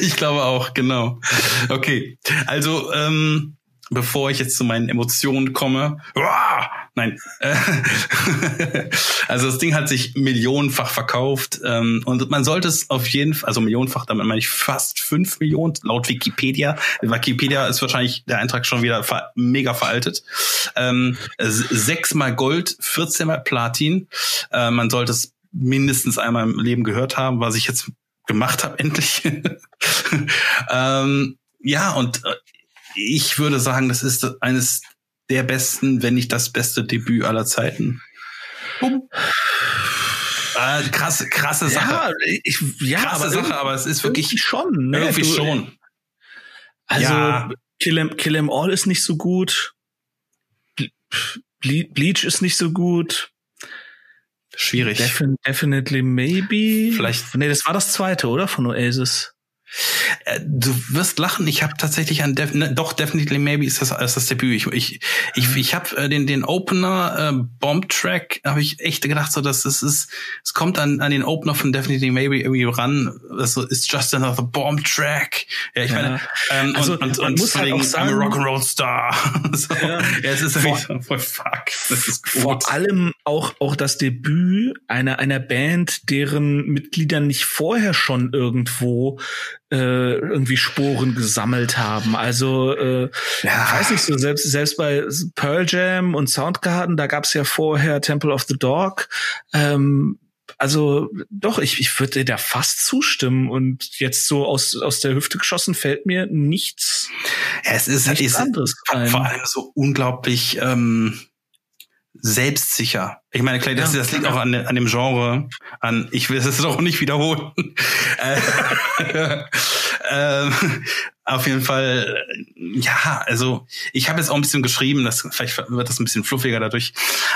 Ich glaube auch, genau. Okay, also ähm, bevor ich jetzt zu meinen Emotionen komme, uah, nein, also das Ding hat sich millionenfach verkauft ähm, und man sollte es auf jeden Fall, also millionenfach, damit meine ich fast fünf Millionen laut Wikipedia. Wikipedia ist wahrscheinlich der Eintrag schon wieder ver mega veraltet. Ähm, sechsmal Gold, 14 mal Platin. Äh, man sollte es mindestens einmal im Leben gehört haben, was ich jetzt gemacht habe, endlich. ähm, ja, und äh, ich würde sagen, das ist eines der besten, wenn nicht das beste Debüt aller Zeiten. Äh, krasse, krasse Sache. Ja, ich, ja krasse aber Sache, aber es ist wirklich schon. Ne? irgendwie Du- schon. Also Ja. Kill, em, Kill em All ist nicht so gut. Ble Bleach ist nicht so gut. Schwierig. Defin definitely maybe. Vielleicht- Nee, das war das zweite, oder? Von Oasis. Äh, du wirst lachen. Ich habe tatsächlich an Def ne, doch Definitely Maybe ist das ist das Debüt. Ich ich ich, ich habe äh, den den Opener äh, Bomb Track habe ich echt gedacht so dass es ist es kommt an an den Opener von Definitely Maybe irgendwie ran. Also ist just another Bomb Track. Ja ich ja. meine ähm, also, und, und, und muss halt auch sagen, I'm a Rock'n'Roll Star. so. ja. ja, es ist vor, so, voll fuck. Das ist gut. Vor allem auch auch das Debüt einer einer Band, deren Mitglieder nicht vorher schon irgendwo irgendwie Sporen gesammelt haben. Also äh, ja. weiß nicht so selbst selbst bei Pearl Jam und Soundgarden, da gab's ja vorher Temple of the Dog. Ähm, also doch, ich, ich würde dir da fast zustimmen und jetzt so aus, aus der Hüfte geschossen fällt mir nichts. Ja, es ist, nichts ist anderes. Vor allem so unglaublich ähm, selbstsicher. Ich meine, klar, das, das liegt auch an, an dem Genre, an, ich will es auch nicht wiederholen. äh, äh, auf jeden Fall, ja, also ich habe jetzt auch ein bisschen geschrieben, das, vielleicht wird das ein bisschen fluffiger dadurch.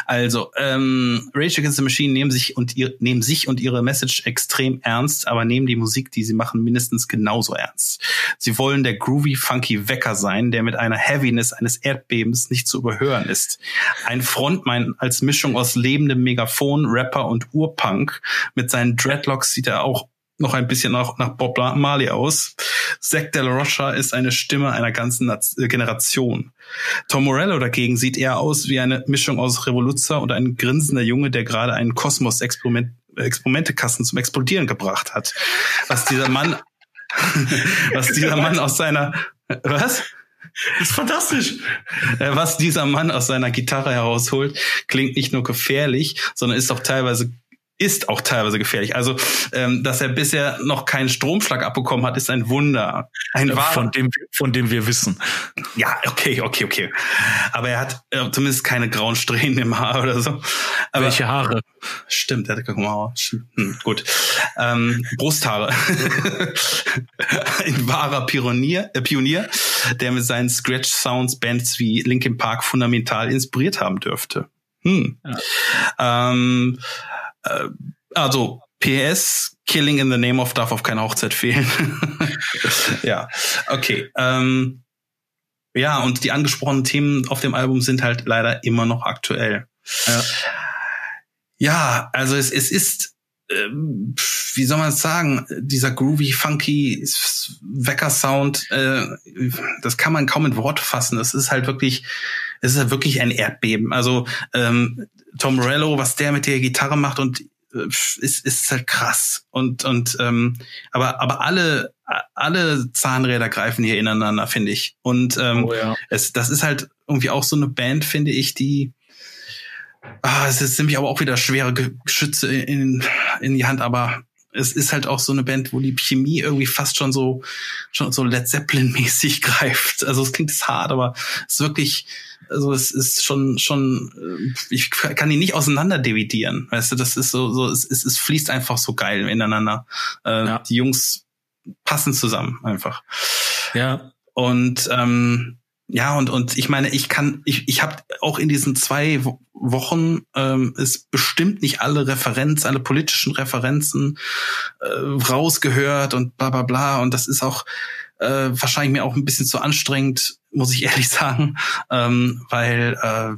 Also, ähm, Rage Against the Machine nehmen sich und ihr, nehmen sich und ihre Message extrem ernst, aber nehmen die Musik, die sie machen, mindestens genauso ernst. Sie wollen der groovy, funky Wecker sein, der mit einer Heaviness eines Erdbebens nicht zu überhören ist. Ein Frontmann als Mischung aus lebendem Megafon, Rapper und Urpunk. Mit seinen Dreadlocks sieht er auch noch ein bisschen nach, nach Bob Marley aus. Zack De La Rocha ist eine Stimme einer ganzen äh, Generation. Tom Morello dagegen sieht eher aus wie eine Mischung aus Revoluzzer und ein grinsender Junge, der gerade einen Kosmos-Experiment Experimentekasten zum Explodieren gebracht hat. Was dieser Mann, was dieser Mann aus seiner, was? Das ist fantastisch. Äh, was dieser Mann aus seiner Gitarre herausholt, klingt nicht nur gefährlich, sondern ist auch teilweise ist auch teilweise gefährlich. Also, ähm, dass er bisher noch keinen Stromschlag abbekommen hat, ist ein Wunder. Ein ja, von dem, von dem wir wissen. Ja, okay, okay, okay. Aber er hat äh, zumindest keine grauen Strähnen im Haar oder so. Aber, Welche Haare? Stimmt, er hat keine Haare. Hm, gut. Ähm, Brusthaare. ein wahrer Pionier, äh, Pionier, der mit seinen Scratch-Sounds Bands wie Linkin Park fundamental inspiriert haben dürfte. Hm. Ja. Ähm, äh, also PS, Killing in the Name of darf auf keine Hochzeit fehlen. ja, okay. Ähm, ja, und die angesprochenen Themen auf dem Album sind halt leider immer noch aktuell. Ja, ja also es, es ist, äh, wie soll man es sagen, dieser groovy, funky Wecker-Sound, äh, das kann man kaum in Worte fassen. Es ist halt wirklich, es ist halt wirklich ein Erdbeben. Also ähm, Tom Morello, was der mit der Gitarre macht und äh, ist, ist halt krass. Und, und ähm, aber, aber alle, alle Zahnräder greifen hier ineinander, finde ich. Und ähm, oh, ja. es, das ist halt irgendwie auch so eine Band, finde ich, die ah, es ist nämlich aber auch wieder schwere Geschütze in, in die Hand, aber es ist halt auch so eine Band, wo die Chemie irgendwie fast schon so schon so Led Zeppelin mäßig greift. Also es klingt hart, aber es ist wirklich also es ist schon, schon, äh, ich kann die nicht auseinander dividieren. Weißt du, das ist so, so es, es, es fließt einfach so geil ineinander. Äh, ja. Die Jungs passen zusammen einfach. Ja. Und ähm, ja, und, und ich meine, ich kann, ich, ich habe auch in diesen zwei Wochen ähm, ist bestimmt nicht alle Referenz, alle politischen Referenzen äh, rausgehört und bla bla bla. Und das ist auch äh, wahrscheinlich mir auch ein bisschen zu anstrengend, muss ich ehrlich sagen, ähm, weil äh,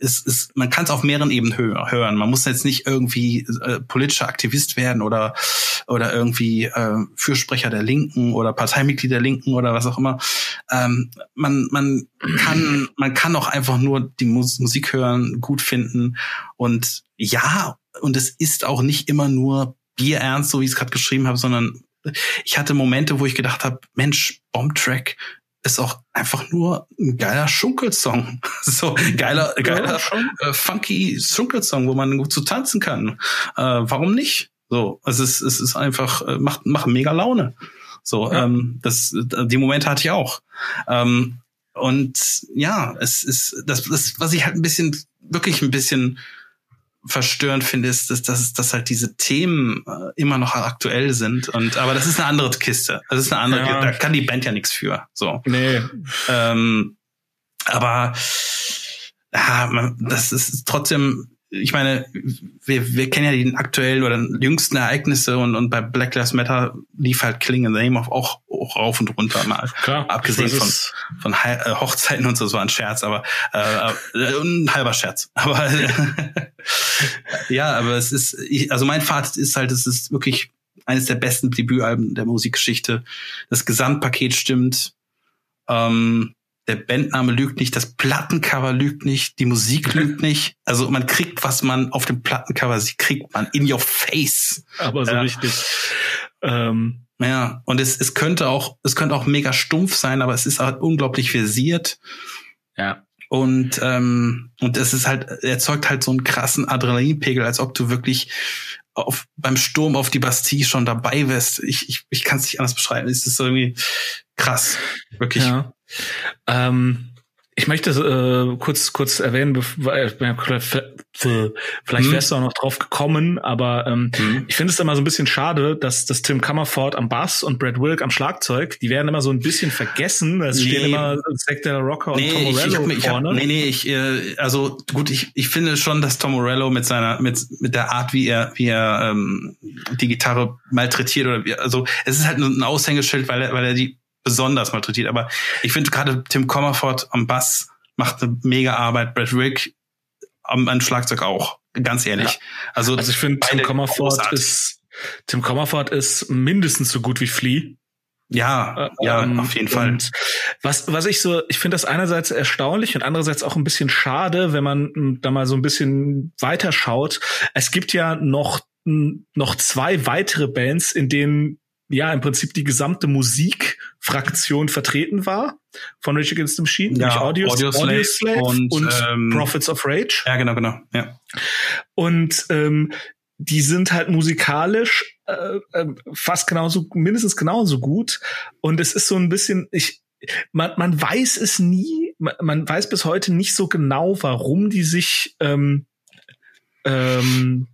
es ist, man kann es auf mehreren Ebenen hören. Man muss jetzt nicht irgendwie äh, politischer Aktivist werden oder oder irgendwie äh, Fürsprecher der Linken oder Parteimitglied der Linken oder was auch immer. Ähm, man man kann man kann auch einfach nur die Mus Musik hören, gut finden und ja und es ist auch nicht immer nur bierernst, so wie ich es gerade geschrieben habe, sondern ich hatte Momente, wo ich gedacht habe, Mensch, Bombtrack ist auch einfach nur ein geiler Schunkelsong. So geiler, geiler, äh, funky Schunkelsong, wo man gut zu tanzen kann. Äh, warum nicht? So, es ist, es ist einfach, äh, macht, macht mega Laune. So, ja. ähm, das, die Momente hatte ich auch. Ähm, und ja, es ist, das, das, was ich halt ein bisschen, wirklich ein bisschen verstörend finde, ist, dass, dass, dass halt diese Themen äh, immer noch aktuell sind. Und aber das ist eine andere Kiste. Das ist eine andere. Ja. Da kann die Band ja nichts für. So. Nee. Ähm, aber ja, das ist trotzdem ich meine, wir, wir kennen ja die aktuellen oder jüngsten Ereignisse und, und bei Black Lives Matter lief halt Killing in the Name of auch, auch rauf und runter mal. Klar, Abgesehen von, von äh, Hochzeiten und so, das war ein Scherz, aber äh, äh ein halber Scherz. Aber ja, aber es ist, ich, also mein Fazit ist halt, es ist wirklich eines der besten Debütalben der Musikgeschichte. Das Gesamtpaket stimmt. Ähm, der Bandname lügt nicht, das Plattencover lügt nicht, die Musik lügt nicht. Also man kriegt, was man auf dem Plattencover sieht, kriegt man in your face. Aber so ja. richtig. Ähm. Ja, und es, es könnte auch, es könnte auch mega stumpf sein, aber es ist halt unglaublich versiert. Ja. Und, ähm, und es ist halt, erzeugt halt so einen krassen Adrenalinpegel, als ob du wirklich auf, beim Sturm auf die Bastille schon dabei wärst. Ich, ich, ich kann es nicht anders beschreiben. Es ist irgendwie krass. Wirklich. Ja. Ähm, ich möchte äh, kurz kurz erwähnen, vielleicht mhm. wärst du auch noch drauf gekommen, aber ähm, mhm. ich finde es immer so ein bisschen schade, dass dass Tim Comerford am Bass und Brad Wilk am Schlagzeug, die werden immer so ein bisschen vergessen. Es nee. stehen immer Zack de la Rocca und nee, Tom Morello ich, ich, vorne. Hab, nee, nee, ich äh, also gut, ich, ich finde schon, dass Tom Morello mit seiner mit mit der Art, wie er wie er ähm, die Gitarre malträtiert oder wie, also es ist halt ein Aushängeschild, weil er weil er die besonders malträtiert. Aber ich finde gerade Tim Comerford am Bass macht eine mega Arbeit. Brad Rick am, am Schlagzeug auch. Ganz ehrlich. Ja. Also, also ich finde Tim Comerford ist Tim Comerford ist mindestens so gut wie Flea. Ja, äh, ja, ähm, auf jeden Fall. was, was ich so, ich finde das einerseits erstaunlich und andererseits auch ein bisschen schade, wenn man hm, da mal so ein bisschen weiter schaut. Es gibt ja noch, hm, noch zwei weitere Bands, in denen ja im Prinzip die gesamte Musikfraktion vertreten war von Rage Against the Machine, ja, Audio, Audio, Slave, Audio Slave und, und ähm, Prophets of Rage. Ja, genau, genau. Ja. Und ähm, die sind halt musikalisch äh, äh, fast genauso, mindestens genauso gut. Und es ist so ein bisschen, ich, man, man weiß es nie, man, man weiß bis heute nicht so genau, warum die sich ähm, ähm,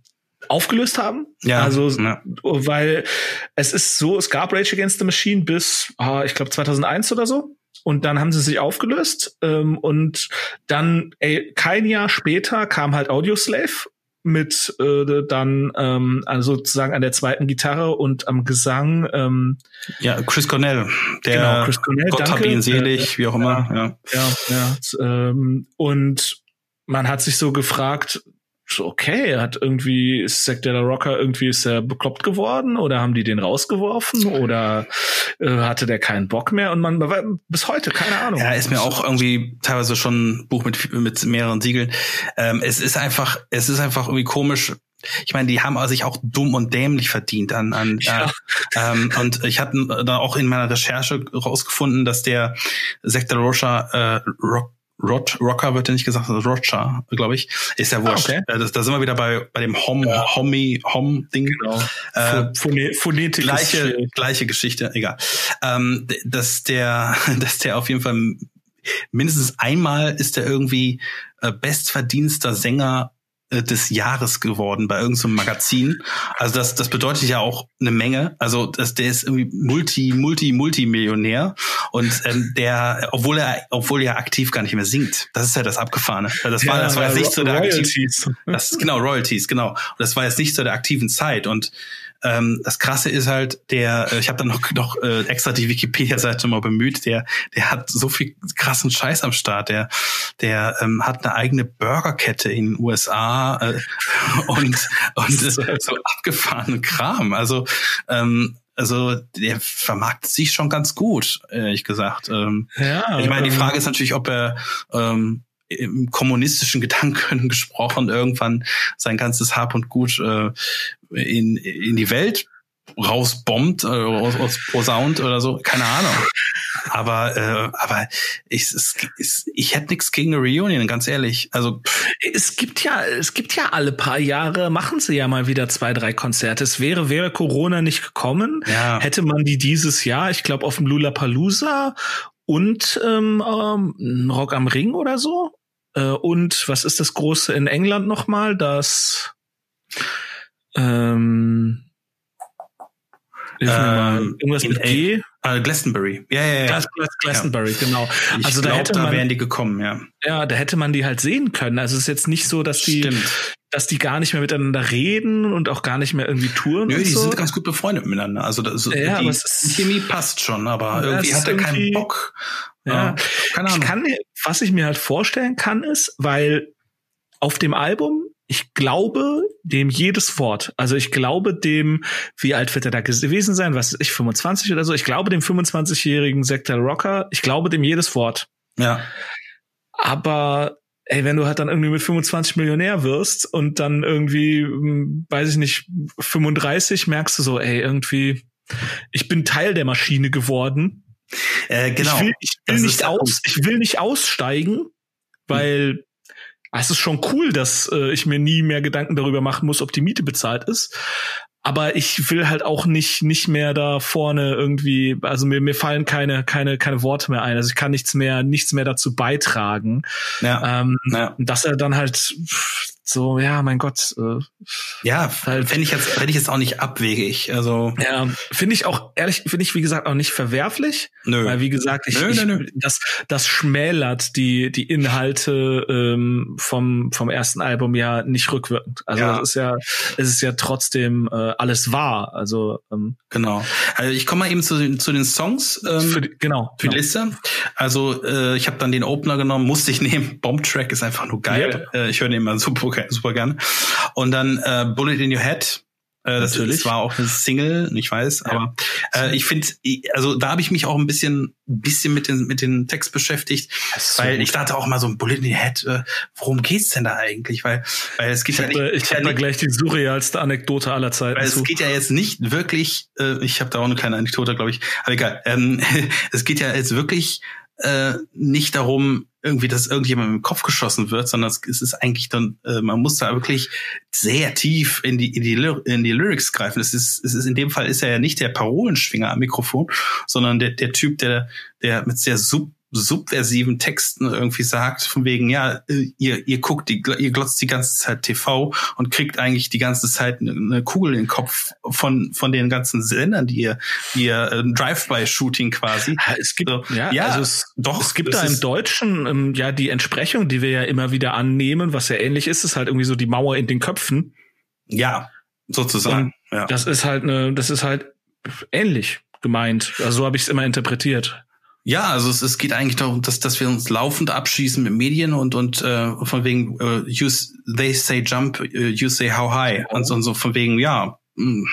aufgelöst haben. Ja. Also, ja. weil es ist so, es gab Rage Against the Machine bis, oh, ich glaube 2001 oder so. Und dann haben sie sich aufgelöst. Ähm, und dann, ey, kein Jahr später kam halt Audioslave mit äh, dann ähm, also sozusagen an der zweiten Gitarre und am Gesang. Ähm, ja, Chris Cornell, der genau, Chris Cornell, Gott danke, hab ihn selig, äh, wie auch immer. Ja, ja, ja. ja ähm, und man hat sich so gefragt, so, okay, hat irgendwie, ist Zack de la Rocker irgendwie, ist er bekloppt geworden oder haben die den rausgeworfen oder äh, hatte der keinen Bock mehr und man bis heute, keine Ahnung. Ja, ist mir auch irgendwie teilweise schon ein Buch mit, mit mehreren Siegeln. Ähm, es ist einfach, es ist einfach irgendwie komisch, ich meine, die haben sich auch dumm und dämlich verdient an, an ja. äh, ähm, und ich hatte da auch in meiner Recherche rausgefunden, dass der la Rocha äh, Rock Rod, Rocker wird ja nicht gesagt, Roger, glaube ich. Ist ja wurscht. Ah, okay. da, sind wir wieder bei, bei dem Hom, ja. Homie, Hom-Ding. Genau. Äh, Phonetik. Gleiche, gleiche Geschichte, egal. Ähm, dass der, dass der auf jeden Fall mindestens einmal ist er irgendwie äh, bestverdienster Sänger äh, des Jahres geworden bei irgendeinem Magazin. Also das, das bedeutet ja auch eine Menge. Also das, der ist irgendwie Multi, Multi, Multimillionär und ähm, der, obwohl er, obwohl er aktiv gar nicht mehr singt. Das ist ja das Abgefahrene. Das war, ja, das war jetzt nicht so der Royalties. Das ist genau Royalties, genau. Und das war jetzt nicht so der aktiven Zeit und ähm, das Krasse ist halt, der, äh, ich habe dann noch, noch äh, extra die Wikipedia-Seite mal bemüht, der, der hat so viel krassen Scheiß am Start. Der, der ähm, hat eine eigene Burgerkette in den USA äh, und, und so abgefahrenen Kram. Also ähm, also der vermarktet sich schon ganz gut, ehrlich gesagt. Ähm, ja, ich meine, die Frage ist natürlich, ob er ähm, im kommunistischen Gedanken gesprochen irgendwann sein ganzes Hab und Gut äh, in, in die Welt rausbombt, äh, aus, aus Posaunt oder so, keine Ahnung. Aber äh, aber ich, es, es, ich hätte nichts gegen eine Reunion, ganz ehrlich. Also es gibt ja es gibt ja alle paar Jahre machen sie ja mal wieder zwei drei Konzerte. Es wäre wäre Corona nicht gekommen, ja. hätte man die dieses Jahr, ich glaube auf dem Lollapalooza und ähm, ähm, Rock am Ring oder so. Äh, und was ist das große in England nochmal? Das ähm, ähm, irgendwas mit G? Uh, Glastonbury. Ja, ja, ja. Glastonbury, ja. genau. Ich also glaub, da, hätte man, da wären die gekommen, ja. Ja, da hätte man die halt sehen können. Also es ist jetzt nicht so, dass die, dass die gar nicht mehr miteinander reden und auch gar nicht mehr irgendwie touren. Nö, die so. sind ganz gut befreundet miteinander. Also das, ja, die, die Chemie passt schon, aber irgendwie hat er keinen Bock. Ja, keine Ahnung. Ich kann, was ich mir halt vorstellen kann, ist, weil auf dem Album ich glaube dem jedes Wort. Also ich glaube dem, wie alt wird er da gewesen sein? Was ist ich, 25 oder so? Ich glaube dem 25-jährigen Sektor Rocker, ich glaube dem jedes Wort. Ja. Aber ey, wenn du halt dann irgendwie mit 25 Millionär wirst und dann irgendwie, hm, weiß ich nicht, 35, merkst du so, ey, irgendwie, ich bin Teil der Maschine geworden. Äh, genau. Ich will, ich will nicht aus, ich will nicht aussteigen, weil es ist schon cool, dass äh, ich mir nie mehr Gedanken darüber machen muss, ob die Miete bezahlt ist. Aber ich will halt auch nicht nicht mehr da vorne irgendwie, also mir, mir fallen keine keine keine Worte mehr ein. Also ich kann nichts mehr nichts mehr dazu beitragen. Ja. Ähm, ja. Dass er dann halt so, ja, mein Gott. Äh, ja, halt, wenn ich jetzt, wenn ich jetzt auch nicht abwegig. Also ja, finde ich auch ehrlich, finde ich wie gesagt auch nicht verwerflich. Nö. Weil wie gesagt, ich, nö, ich nö, das das schmälert die die Inhalte ähm, vom vom ersten Album ja nicht rückwirkend. Also ja. das ist ja es ist ja trotzdem äh, alles wahr. Also ähm, genau. Also ich komme mal eben zu, zu den Songs. Ähm, für die, genau. Für genau. die Liste. Also äh, ich habe dann den Opener genommen, musste ich nehmen. Bomb Track ist einfach nur geil. Yep. Äh, ich höre den immer super okay, super gerne. Und dann äh, Bullet in Your Head. Äh, das, das war auch eine Single, ich weiß, ja. aber äh, ich finde, also da habe ich mich auch ein bisschen, bisschen mit den mit den Text beschäftigt, so weil ich dachte auch mal so ein Bullet in your head, äh, worum geht's denn da eigentlich? Weil, weil es geht ich ja nicht. Ich habe da gleich die surrealste Anekdote aller Zeiten. Weil zu. es geht ja jetzt nicht wirklich, äh, ich habe da auch eine kleine Anekdote, glaube ich, aber egal. Ähm, es geht ja jetzt wirklich äh, nicht darum, irgendwie, dass irgendjemand im Kopf geschossen wird, sondern es ist eigentlich dann, äh, man muss da wirklich sehr tief in die, in die, in die Lyrics greifen. Es ist, es ist in dem Fall ist er ja nicht der Parolenschwinger am Mikrofon, sondern der, der Typ, der, der mit sehr sub subversiven Texten irgendwie sagt, von wegen, ja, äh, ihr, ihr guckt, die, ihr glotzt die ganze Zeit TV und kriegt eigentlich die ganze Zeit eine, Kugel in den Kopf von, von den ganzen Sendern, die ihr, die ihr äh, Drive-by-Shooting quasi. Es gibt, so, ja, ja also es, doch, es gibt da im Deutschen, ähm, ja, die Entsprechung, die wir ja immer wieder annehmen, was ja ähnlich ist, ist halt irgendwie so die Mauer in den Köpfen. Ja, sozusagen. ja. Das ist halt eine, das ist halt ähnlich gemeint. Also so habe ich es immer interpretiert. Ja, also es, es geht eigentlich darum, dass, dass wir uns laufend abschießen mit Medien und und äh, von wegen uh, you, they say jump, uh, you say how high und so, und so von wegen ja. Mh, mm,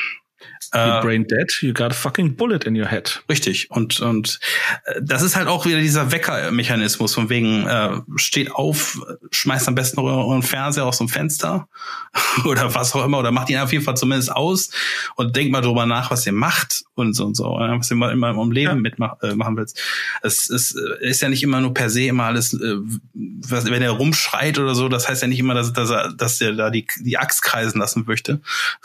You're äh, brain dead, you got a fucking bullet in your head. Richtig. Und, und äh, das ist halt auch wieder dieser Weckermechanismus, von wegen, äh, steht auf, schmeißt am besten noch euren Fernseher aus dem Fenster oder was auch immer, oder macht ihn auf jeden Fall zumindest aus und denkt mal drüber nach, was ihr macht und so und so, was ihr mal immer im Leben ja. mitmachen äh, willst. Es, es ist ja nicht immer nur per se immer alles, äh, was, wenn er rumschreit oder so, das heißt ja nicht immer, dass, dass er, dass er da die, die Axt kreisen lassen möchte.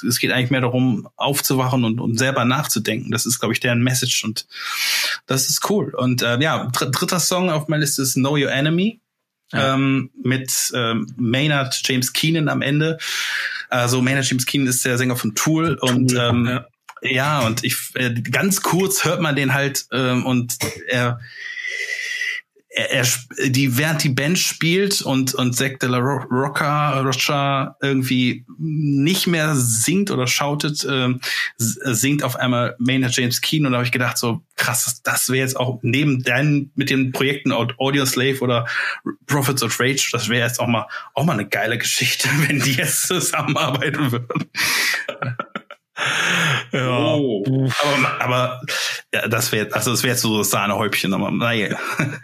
Es geht eigentlich mehr darum, aufzuwachen machen und, und selber nachzudenken. Das ist, glaube ich, deren Message und das ist cool. Und äh, ja, dr dritter Song auf meiner Liste ist Know Your Enemy. Ja. Ähm, mit ähm, Maynard James Keenan am Ende. Also Maynard James Keenan ist der Sänger von Tool, Tool und ähm, ja. ja. und ich äh, ganz kurz hört man den halt ähm, und er er, er, die, während die Band spielt und, und Zack de la Rocca, Rocha irgendwie nicht mehr singt oder schautet, äh, singt auf einmal Maynard James Keen und da habe ich gedacht, so krass, das, wäre jetzt auch neben deinen, mit den Projekten Audio Slave oder Prophets of Rage, das wäre jetzt auch mal, auch mal eine geile Geschichte, wenn die jetzt zusammenarbeiten würden. Ja. Oh. Aber, aber ja, das wäre, also das wäre so das Sahnehäubchen, aber naja.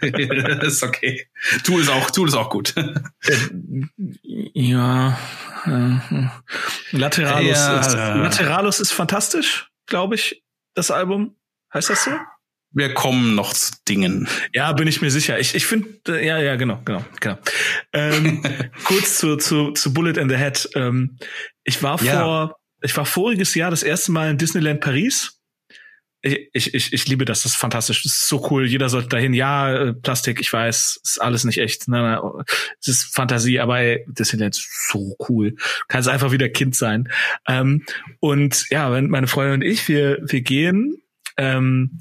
ist okay. Tool ist auch, Tool ist auch gut. ja. Lateralus, ja, ist, Lateralus ist fantastisch, glaube ich, das Album. Heißt das so? Wir kommen noch zu Dingen. Ja, bin ich mir sicher. Ich, ich finde, äh, ja, ja, genau, genau, genau. Ähm, kurz zu, zu, zu Bullet in the Head. Ähm, ich war ja. vor ich war voriges Jahr das erste Mal in Disneyland Paris. Ich, ich, ich, liebe das, das ist fantastisch, das ist so cool. Jeder sollte dahin. Ja, äh, Plastik, ich weiß, ist alles nicht echt. Nein, es ist Fantasie, aber ey, Disneyland ist so cool. Kannst einfach wieder Kind sein. Ähm, und ja, wenn meine Freundin und ich, wir, wir gehen, ähm,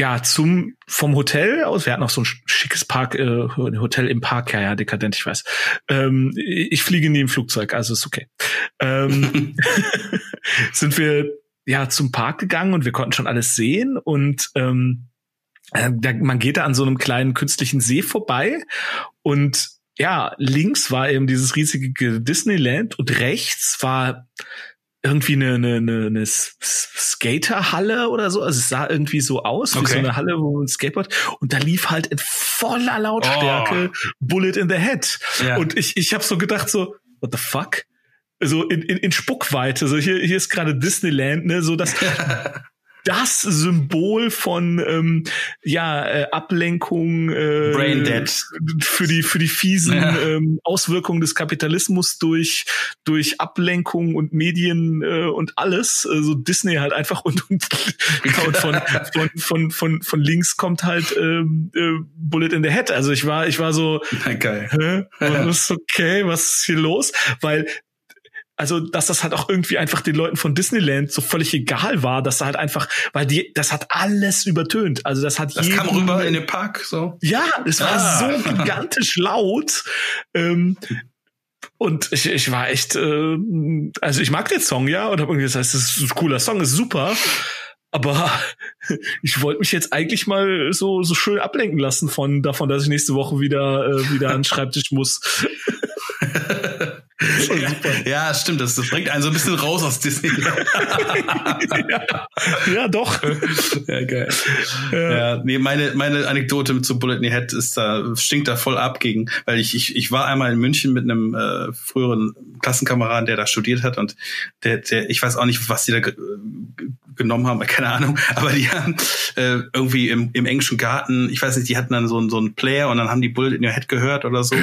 ja, zum vom Hotel aus. Wir hatten auch so ein schickes Park, äh, Hotel im Park, ja, ja, dekadent, ich weiß. Ähm, ich fliege nie im Flugzeug, also ist okay. Ähm, sind wir ja zum Park gegangen und wir konnten schon alles sehen und ähm, äh, da, man geht da an so einem kleinen künstlichen See vorbei und ja, links war eben dieses riesige Disneyland und rechts war irgendwie eine, eine, eine, eine Skaterhalle oder so. Also es sah irgendwie so aus, okay. wie so eine Halle, wo ein Skateboard. Und da lief halt in voller Lautstärke oh. Bullet in the Head. Ja. Und ich, ich habe so gedacht, so, what the fuck? So in, in, in Spuckweite. So hier, hier ist gerade Disneyland, ne? So dass das Symbol von ähm, ja äh, Ablenkung äh, Brain Dead. für die für die fiesen ja. ähm, Auswirkungen des Kapitalismus durch durch Ablenkung und Medien äh, und alles äh, so Disney halt einfach und, und, und von, von von von von links kommt halt ähm, äh, Bullet in the Head also ich war ich war so geil hä? ist okay was ist hier los weil also dass das halt auch irgendwie einfach den Leuten von Disneyland so völlig egal war, dass da halt einfach, weil die, das hat alles übertönt. Also das hat das kam rüber in den Park so. Ja, es war ah. so gigantisch laut. Ähm, und ich, ich war echt, äh, also ich mag den Song ja und habe irgendwie gesagt, das ist ein cooler Song, ist super. Aber ich wollte mich jetzt eigentlich mal so so schön ablenken lassen von davon, dass ich nächste Woche wieder äh, wieder an den Schreibtisch muss. ja, ja, stimmt. Das, das bringt einen so ein bisschen raus aus Disney. ja, ja, doch. Ja, geil. Ja. ja, nee, meine, meine Anekdote so Bullet in the Head ist da, stinkt da voll ab gegen, weil ich, ich, ich war einmal in München mit einem äh, früheren Klassenkameraden, der da studiert hat und der, der, ich weiß auch nicht, was die da genommen haben, keine Ahnung, aber die haben äh, irgendwie im, im englischen Garten, ich weiß nicht, die hatten dann so, so einen Player und dann haben die Bullet in your Head gehört oder so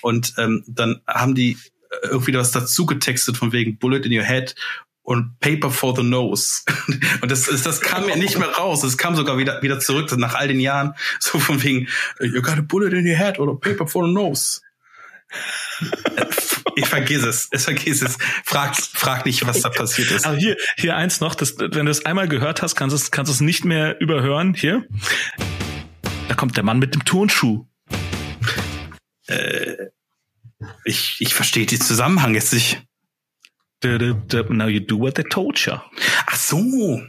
und ähm, dann haben die irgendwie was dazu getextet von wegen Bullet in your head und Paper for the Nose. Und das, das kam mir nicht mehr raus. Es kam sogar wieder, wieder zurück nach all den Jahren. So von wegen, you got a bullet in your head oder Paper for the Nose. Ich vergiss es. Es vergiss es. Frag, frag nicht, was da passiert ist. Aber hier, hier eins noch, das, wenn du es einmal gehört hast, kannst du es, kannst du es nicht mehr überhören. Hier. Da kommt der Mann mit dem Turnschuh. Äh, ich, ich verstehe den Zusammenhang jetzt nicht. Now you do what they told you. Ach so.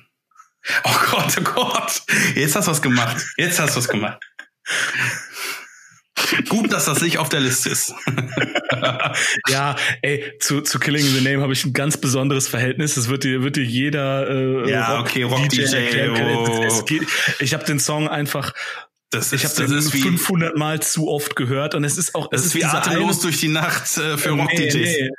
Oh Gott, oh Gott. Jetzt hast du was gemacht. Jetzt hast du was gemacht. Gut, dass das nicht auf der Liste ist. ja, ey, zu, zu Killing in the Name habe ich ein ganz besonderes Verhältnis. Das wird dir, wird dir jeder äh, Ja, Rock okay, Rock DJ. DJ oh. ich habe den Song einfach das ich habe das 500 Mal zu oft gehört und es ist auch das es ist, wie atemlos durch die Nacht äh, für Rock DJs. Nee.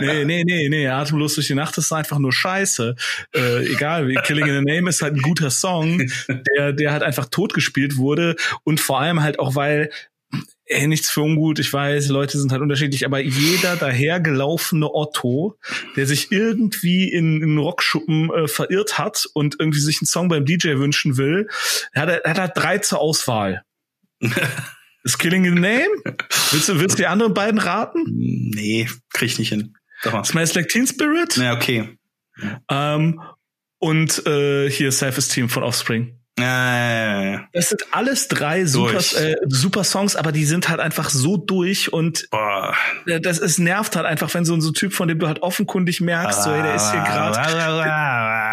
nee, nee, nee, nee, atemlos durch die Nacht ist einfach nur Scheiße. Äh, egal, Killing in the Name ist halt ein guter Song, der, der halt einfach totgespielt wurde und vor allem halt auch, weil ey, nichts für ungut, ich weiß, Leute sind halt unterschiedlich, aber jeder dahergelaufene Otto, der sich irgendwie in, in Rockschuppen äh, verirrt hat und irgendwie sich einen Song beim DJ wünschen will, hat er hat halt drei zur Auswahl. Is Killing in the Name? Willst du, willst du die anderen beiden raten? Nee, krieg ich nicht hin. Smells Like Teen Spirit? Ja, okay. Ähm, und äh, hier Self-Esteem von Offspring. Ja. Das sind alles drei super, äh, super Songs, aber die sind halt einfach so durch und Boah. das ist nervt halt einfach, wenn so ein so Typ, von dem du halt offenkundig merkst, so, hey, der ist hier gerade,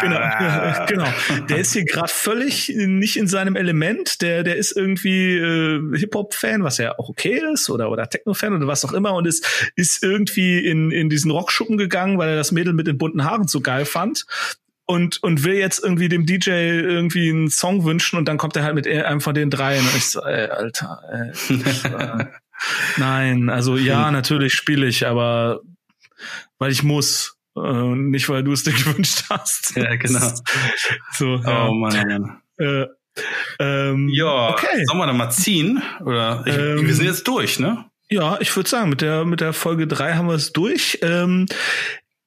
genau, genau, der ist hier gerade völlig nicht in seinem Element, der, der ist irgendwie äh, Hip Hop Fan, was ja auch okay ist, oder oder Techno Fan oder was auch immer und ist ist irgendwie in in diesen Rockschuppen gegangen, weil er das Mädel mit den bunten Haaren so geil fand und und will jetzt irgendwie dem DJ irgendwie einen Song wünschen und dann kommt er halt mit einem von den dreien und ich so, ey, Alter, ey, äh, nein, also ja, natürlich spiele ich, aber weil ich muss, äh, nicht weil du es dir gewünscht hast. Ja, genau. so, ja. Oh Mann. Äh, ähm, ja, okay. sollen wir dann mal ziehen? Oder ich, ähm, wir sind jetzt durch, ne? Ja, ich würde sagen, mit der mit der Folge drei haben wir es durch. Ähm,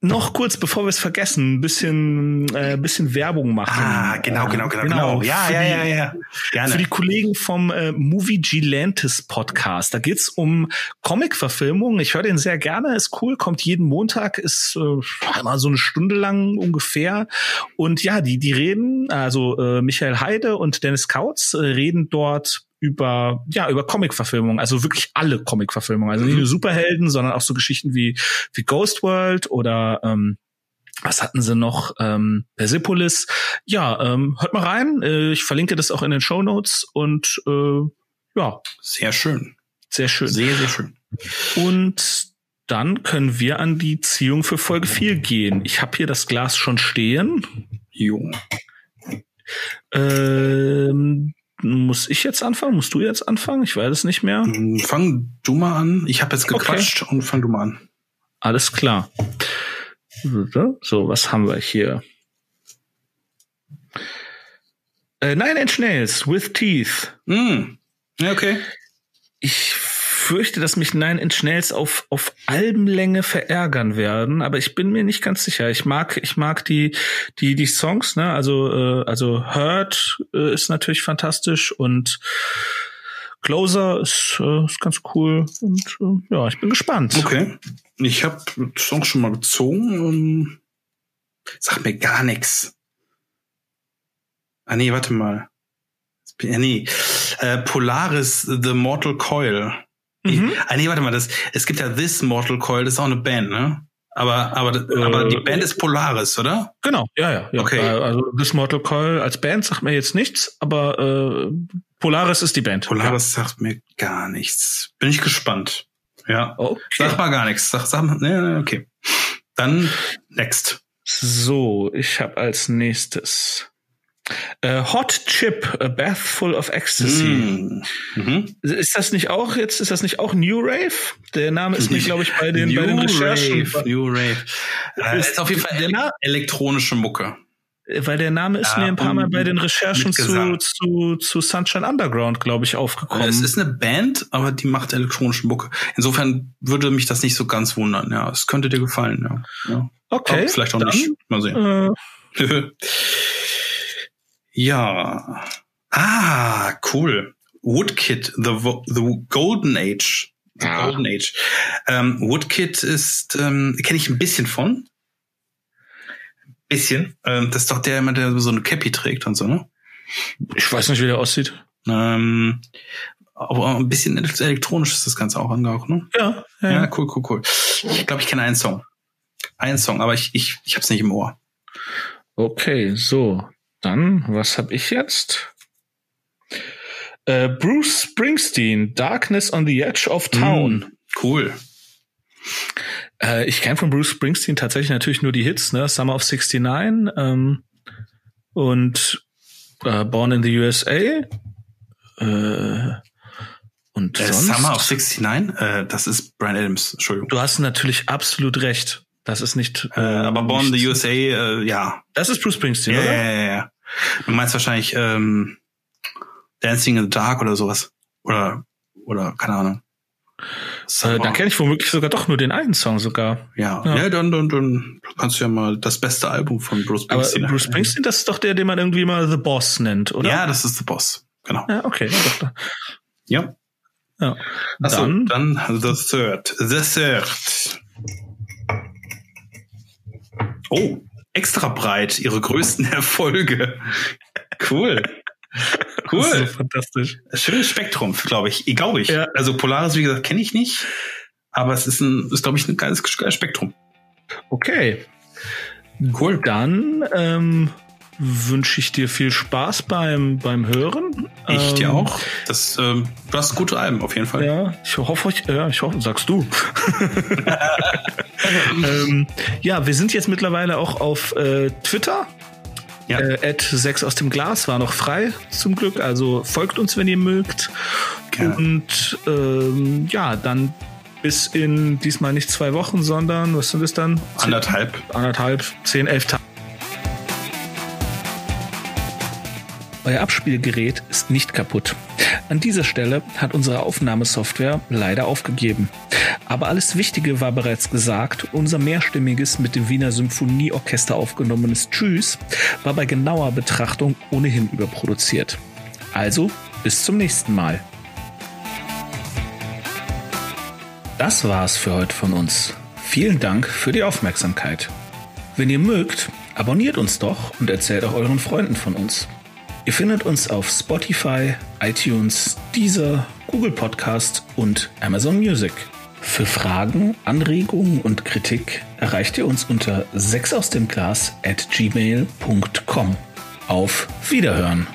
noch kurz, bevor wir es vergessen, ein bisschen, äh, bisschen Werbung machen. Ah, genau, genau, genau, genau. Ja, ja, ja, ja. Gerne. Für die Kollegen vom äh, Movie Gilantis Podcast. Da geht's um Comic-Verfilmungen. Ich höre den sehr gerne, ist cool, kommt jeden Montag, ist äh, immer so eine Stunde lang ungefähr. Und ja, die, die reden, also äh, Michael Heide und Dennis Kautz äh, reden dort über ja über Comic-Verfilmungen, also wirklich alle Comic-Verfilmungen, also nicht nur Superhelden, sondern auch so Geschichten wie wie Ghost World oder ähm, was hatten sie noch? Ähm, Persepolis. Ja, ähm, hört mal rein. Äh, ich verlinke das auch in den Show Notes und äh, ja. Sehr schön. Sehr schön. Sehr, sehr schön. Und dann können wir an die Ziehung für Folge 4 gehen. Ich habe hier das Glas schon stehen. Jo. Ähm, muss ich jetzt anfangen? Musst du jetzt anfangen? Ich weiß es nicht mehr. Hm, fang du mal an. Ich habe jetzt gequatscht okay. und fang du mal an. Alles klar. So, was haben wir hier? Äh, Nine Inch Nails with Teeth. Mm. Ja, okay. Ich fürchte, dass mich Nine Inch Nails auf, auf Albenlänge verärgern werden, aber ich bin mir nicht ganz sicher. Ich mag, ich mag die, die, die Songs, ne? Also, äh, also Hurt äh, ist natürlich fantastisch und Closer ist, äh, ist ganz cool und äh, ja, ich bin gespannt. Okay. Ich habe Songs schon mal gezogen und sag mir gar nichts. Ah nee, warte mal. Nee, äh, Polaris The Mortal Coil. Mhm. Ah, nee, warte mal, das, es gibt ja This Mortal Coil, das ist auch eine Band, ne? Aber, aber, äh, aber die Band ist Polaris, oder? Genau, ja, ja. ja. Okay. Äh, also This Mortal Coil als Band sagt mir jetzt nichts, aber äh, Polaris ist die Band. Polaris ja. sagt mir gar nichts. Bin ich gespannt. Ja. Okay. Sag mal gar nichts. Sag, sag mal, nee, okay. Dann next. So, ich habe als nächstes Uh, Hot Chip, a Bath Full of Ecstasy. Mm. Mhm. Ist das nicht auch jetzt, ist das nicht auch New Rave? Der Name ist mir, glaube ich, bei den, New bei den Recherchen. Rave, New Rave. Äh, ist, ist auf jeden Fall ele elektronische Mucke. Weil der Name ist ja, mir ein paar Mal bei den Recherchen zu, zu, zu Sunshine Underground, glaube ich, aufgekommen. Es ist eine Band, aber die macht elektronische Mucke. Insofern würde mich das nicht so ganz wundern. Ja, es könnte dir gefallen. Ja. ja. Okay. Aber vielleicht auch dann, nicht. Mal sehen. Äh, Ja. Ah, cool. Woodkid, the, the Golden Age. The ja. Golden Age. Ähm, Woodkid ist, ähm, kenne ich ein bisschen von. Bisschen. Ähm, das ist doch der, der so eine Cappy trägt und so, ne? Ich weiß nicht, wie der aussieht. Ähm, aber ein bisschen elektronisch ist das Ganze auch angehaucht, ne? Ja, ja. Ja, cool, cool, cool. Ich glaube, ich kenne einen Song. Einen Song, aber ich, ich, ich hab's nicht im Ohr. Okay, so. Dann, was habe ich jetzt? Äh, Bruce Springsteen, Darkness on the Edge of Town. Mm, cool. Äh, ich kenne von Bruce Springsteen tatsächlich natürlich nur die Hits, ne? Summer of 69 ähm, und äh, Born in the USA. Äh, und äh, sonst? Summer of 69? Äh, das ist Brian Adams, Entschuldigung. Du hast natürlich absolut recht. Das ist nicht. Äh, aber Born in the USA, äh, ja. Das ist Bruce Springsteen, ja, oder? Ja, ja, ja. Du meinst wahrscheinlich ähm, Dancing in the Dark oder sowas. Oder, oder keine Ahnung. Äh, da kenne ich womöglich sogar doch nur den einen Song sogar. Ja, ja, ja dann, dann, dann kannst du ja mal das beste Album von Bruce Springsteen. Aber Bruce Springsteen, das ist doch der, den man irgendwie mal The Boss nennt, oder? Ja, das ist The Boss. Genau. Ja, okay. Ja. Ja. Achso, dann, dann The Third. The Third. Oh, extra breit, ihre größten Erfolge. Cool. Cool. So fantastisch. Schönes Spektrum, glaube ich. Glaube ich. Ja. Also Polaris, wie gesagt, kenne ich nicht. Aber es ist ein, ist, glaube ich, ein geiles, geiles Spektrum. Okay. Cool. Dann ähm, wünsche ich dir viel Spaß beim, beim Hören. Ich ähm, dir auch. Das, ähm, du hast gute Alben auf jeden Fall. Ja, ich hoffe, ich, ja, ich hoffe, sagst du. ähm, ja, wir sind jetzt mittlerweile auch auf äh, Twitter. Ja. Äh, 6 aus dem Glas war noch frei, zum Glück. Also folgt uns, wenn ihr mögt. Gerne. Und ähm, ja, dann bis in diesmal nicht zwei Wochen, sondern was sind es dann? Anderthalb. Anderthalb, zehn, elf Tage. Euer Abspielgerät ist nicht kaputt. An dieser Stelle hat unsere Aufnahmesoftware leider aufgegeben. Aber alles Wichtige war bereits gesagt. Unser mehrstimmiges mit dem Wiener Symphonieorchester aufgenommenes Tschüss war bei genauer Betrachtung ohnehin überproduziert. Also bis zum nächsten Mal. Das war's für heute von uns. Vielen Dank für die Aufmerksamkeit. Wenn ihr mögt, abonniert uns doch und erzählt auch euren Freunden von uns. Ihr findet uns auf Spotify, iTunes, Deezer, Google Podcast und Amazon Music. Für Fragen, Anregungen und Kritik erreicht ihr uns unter 6 aus dem Glas at gmail.com. Auf Wiederhören!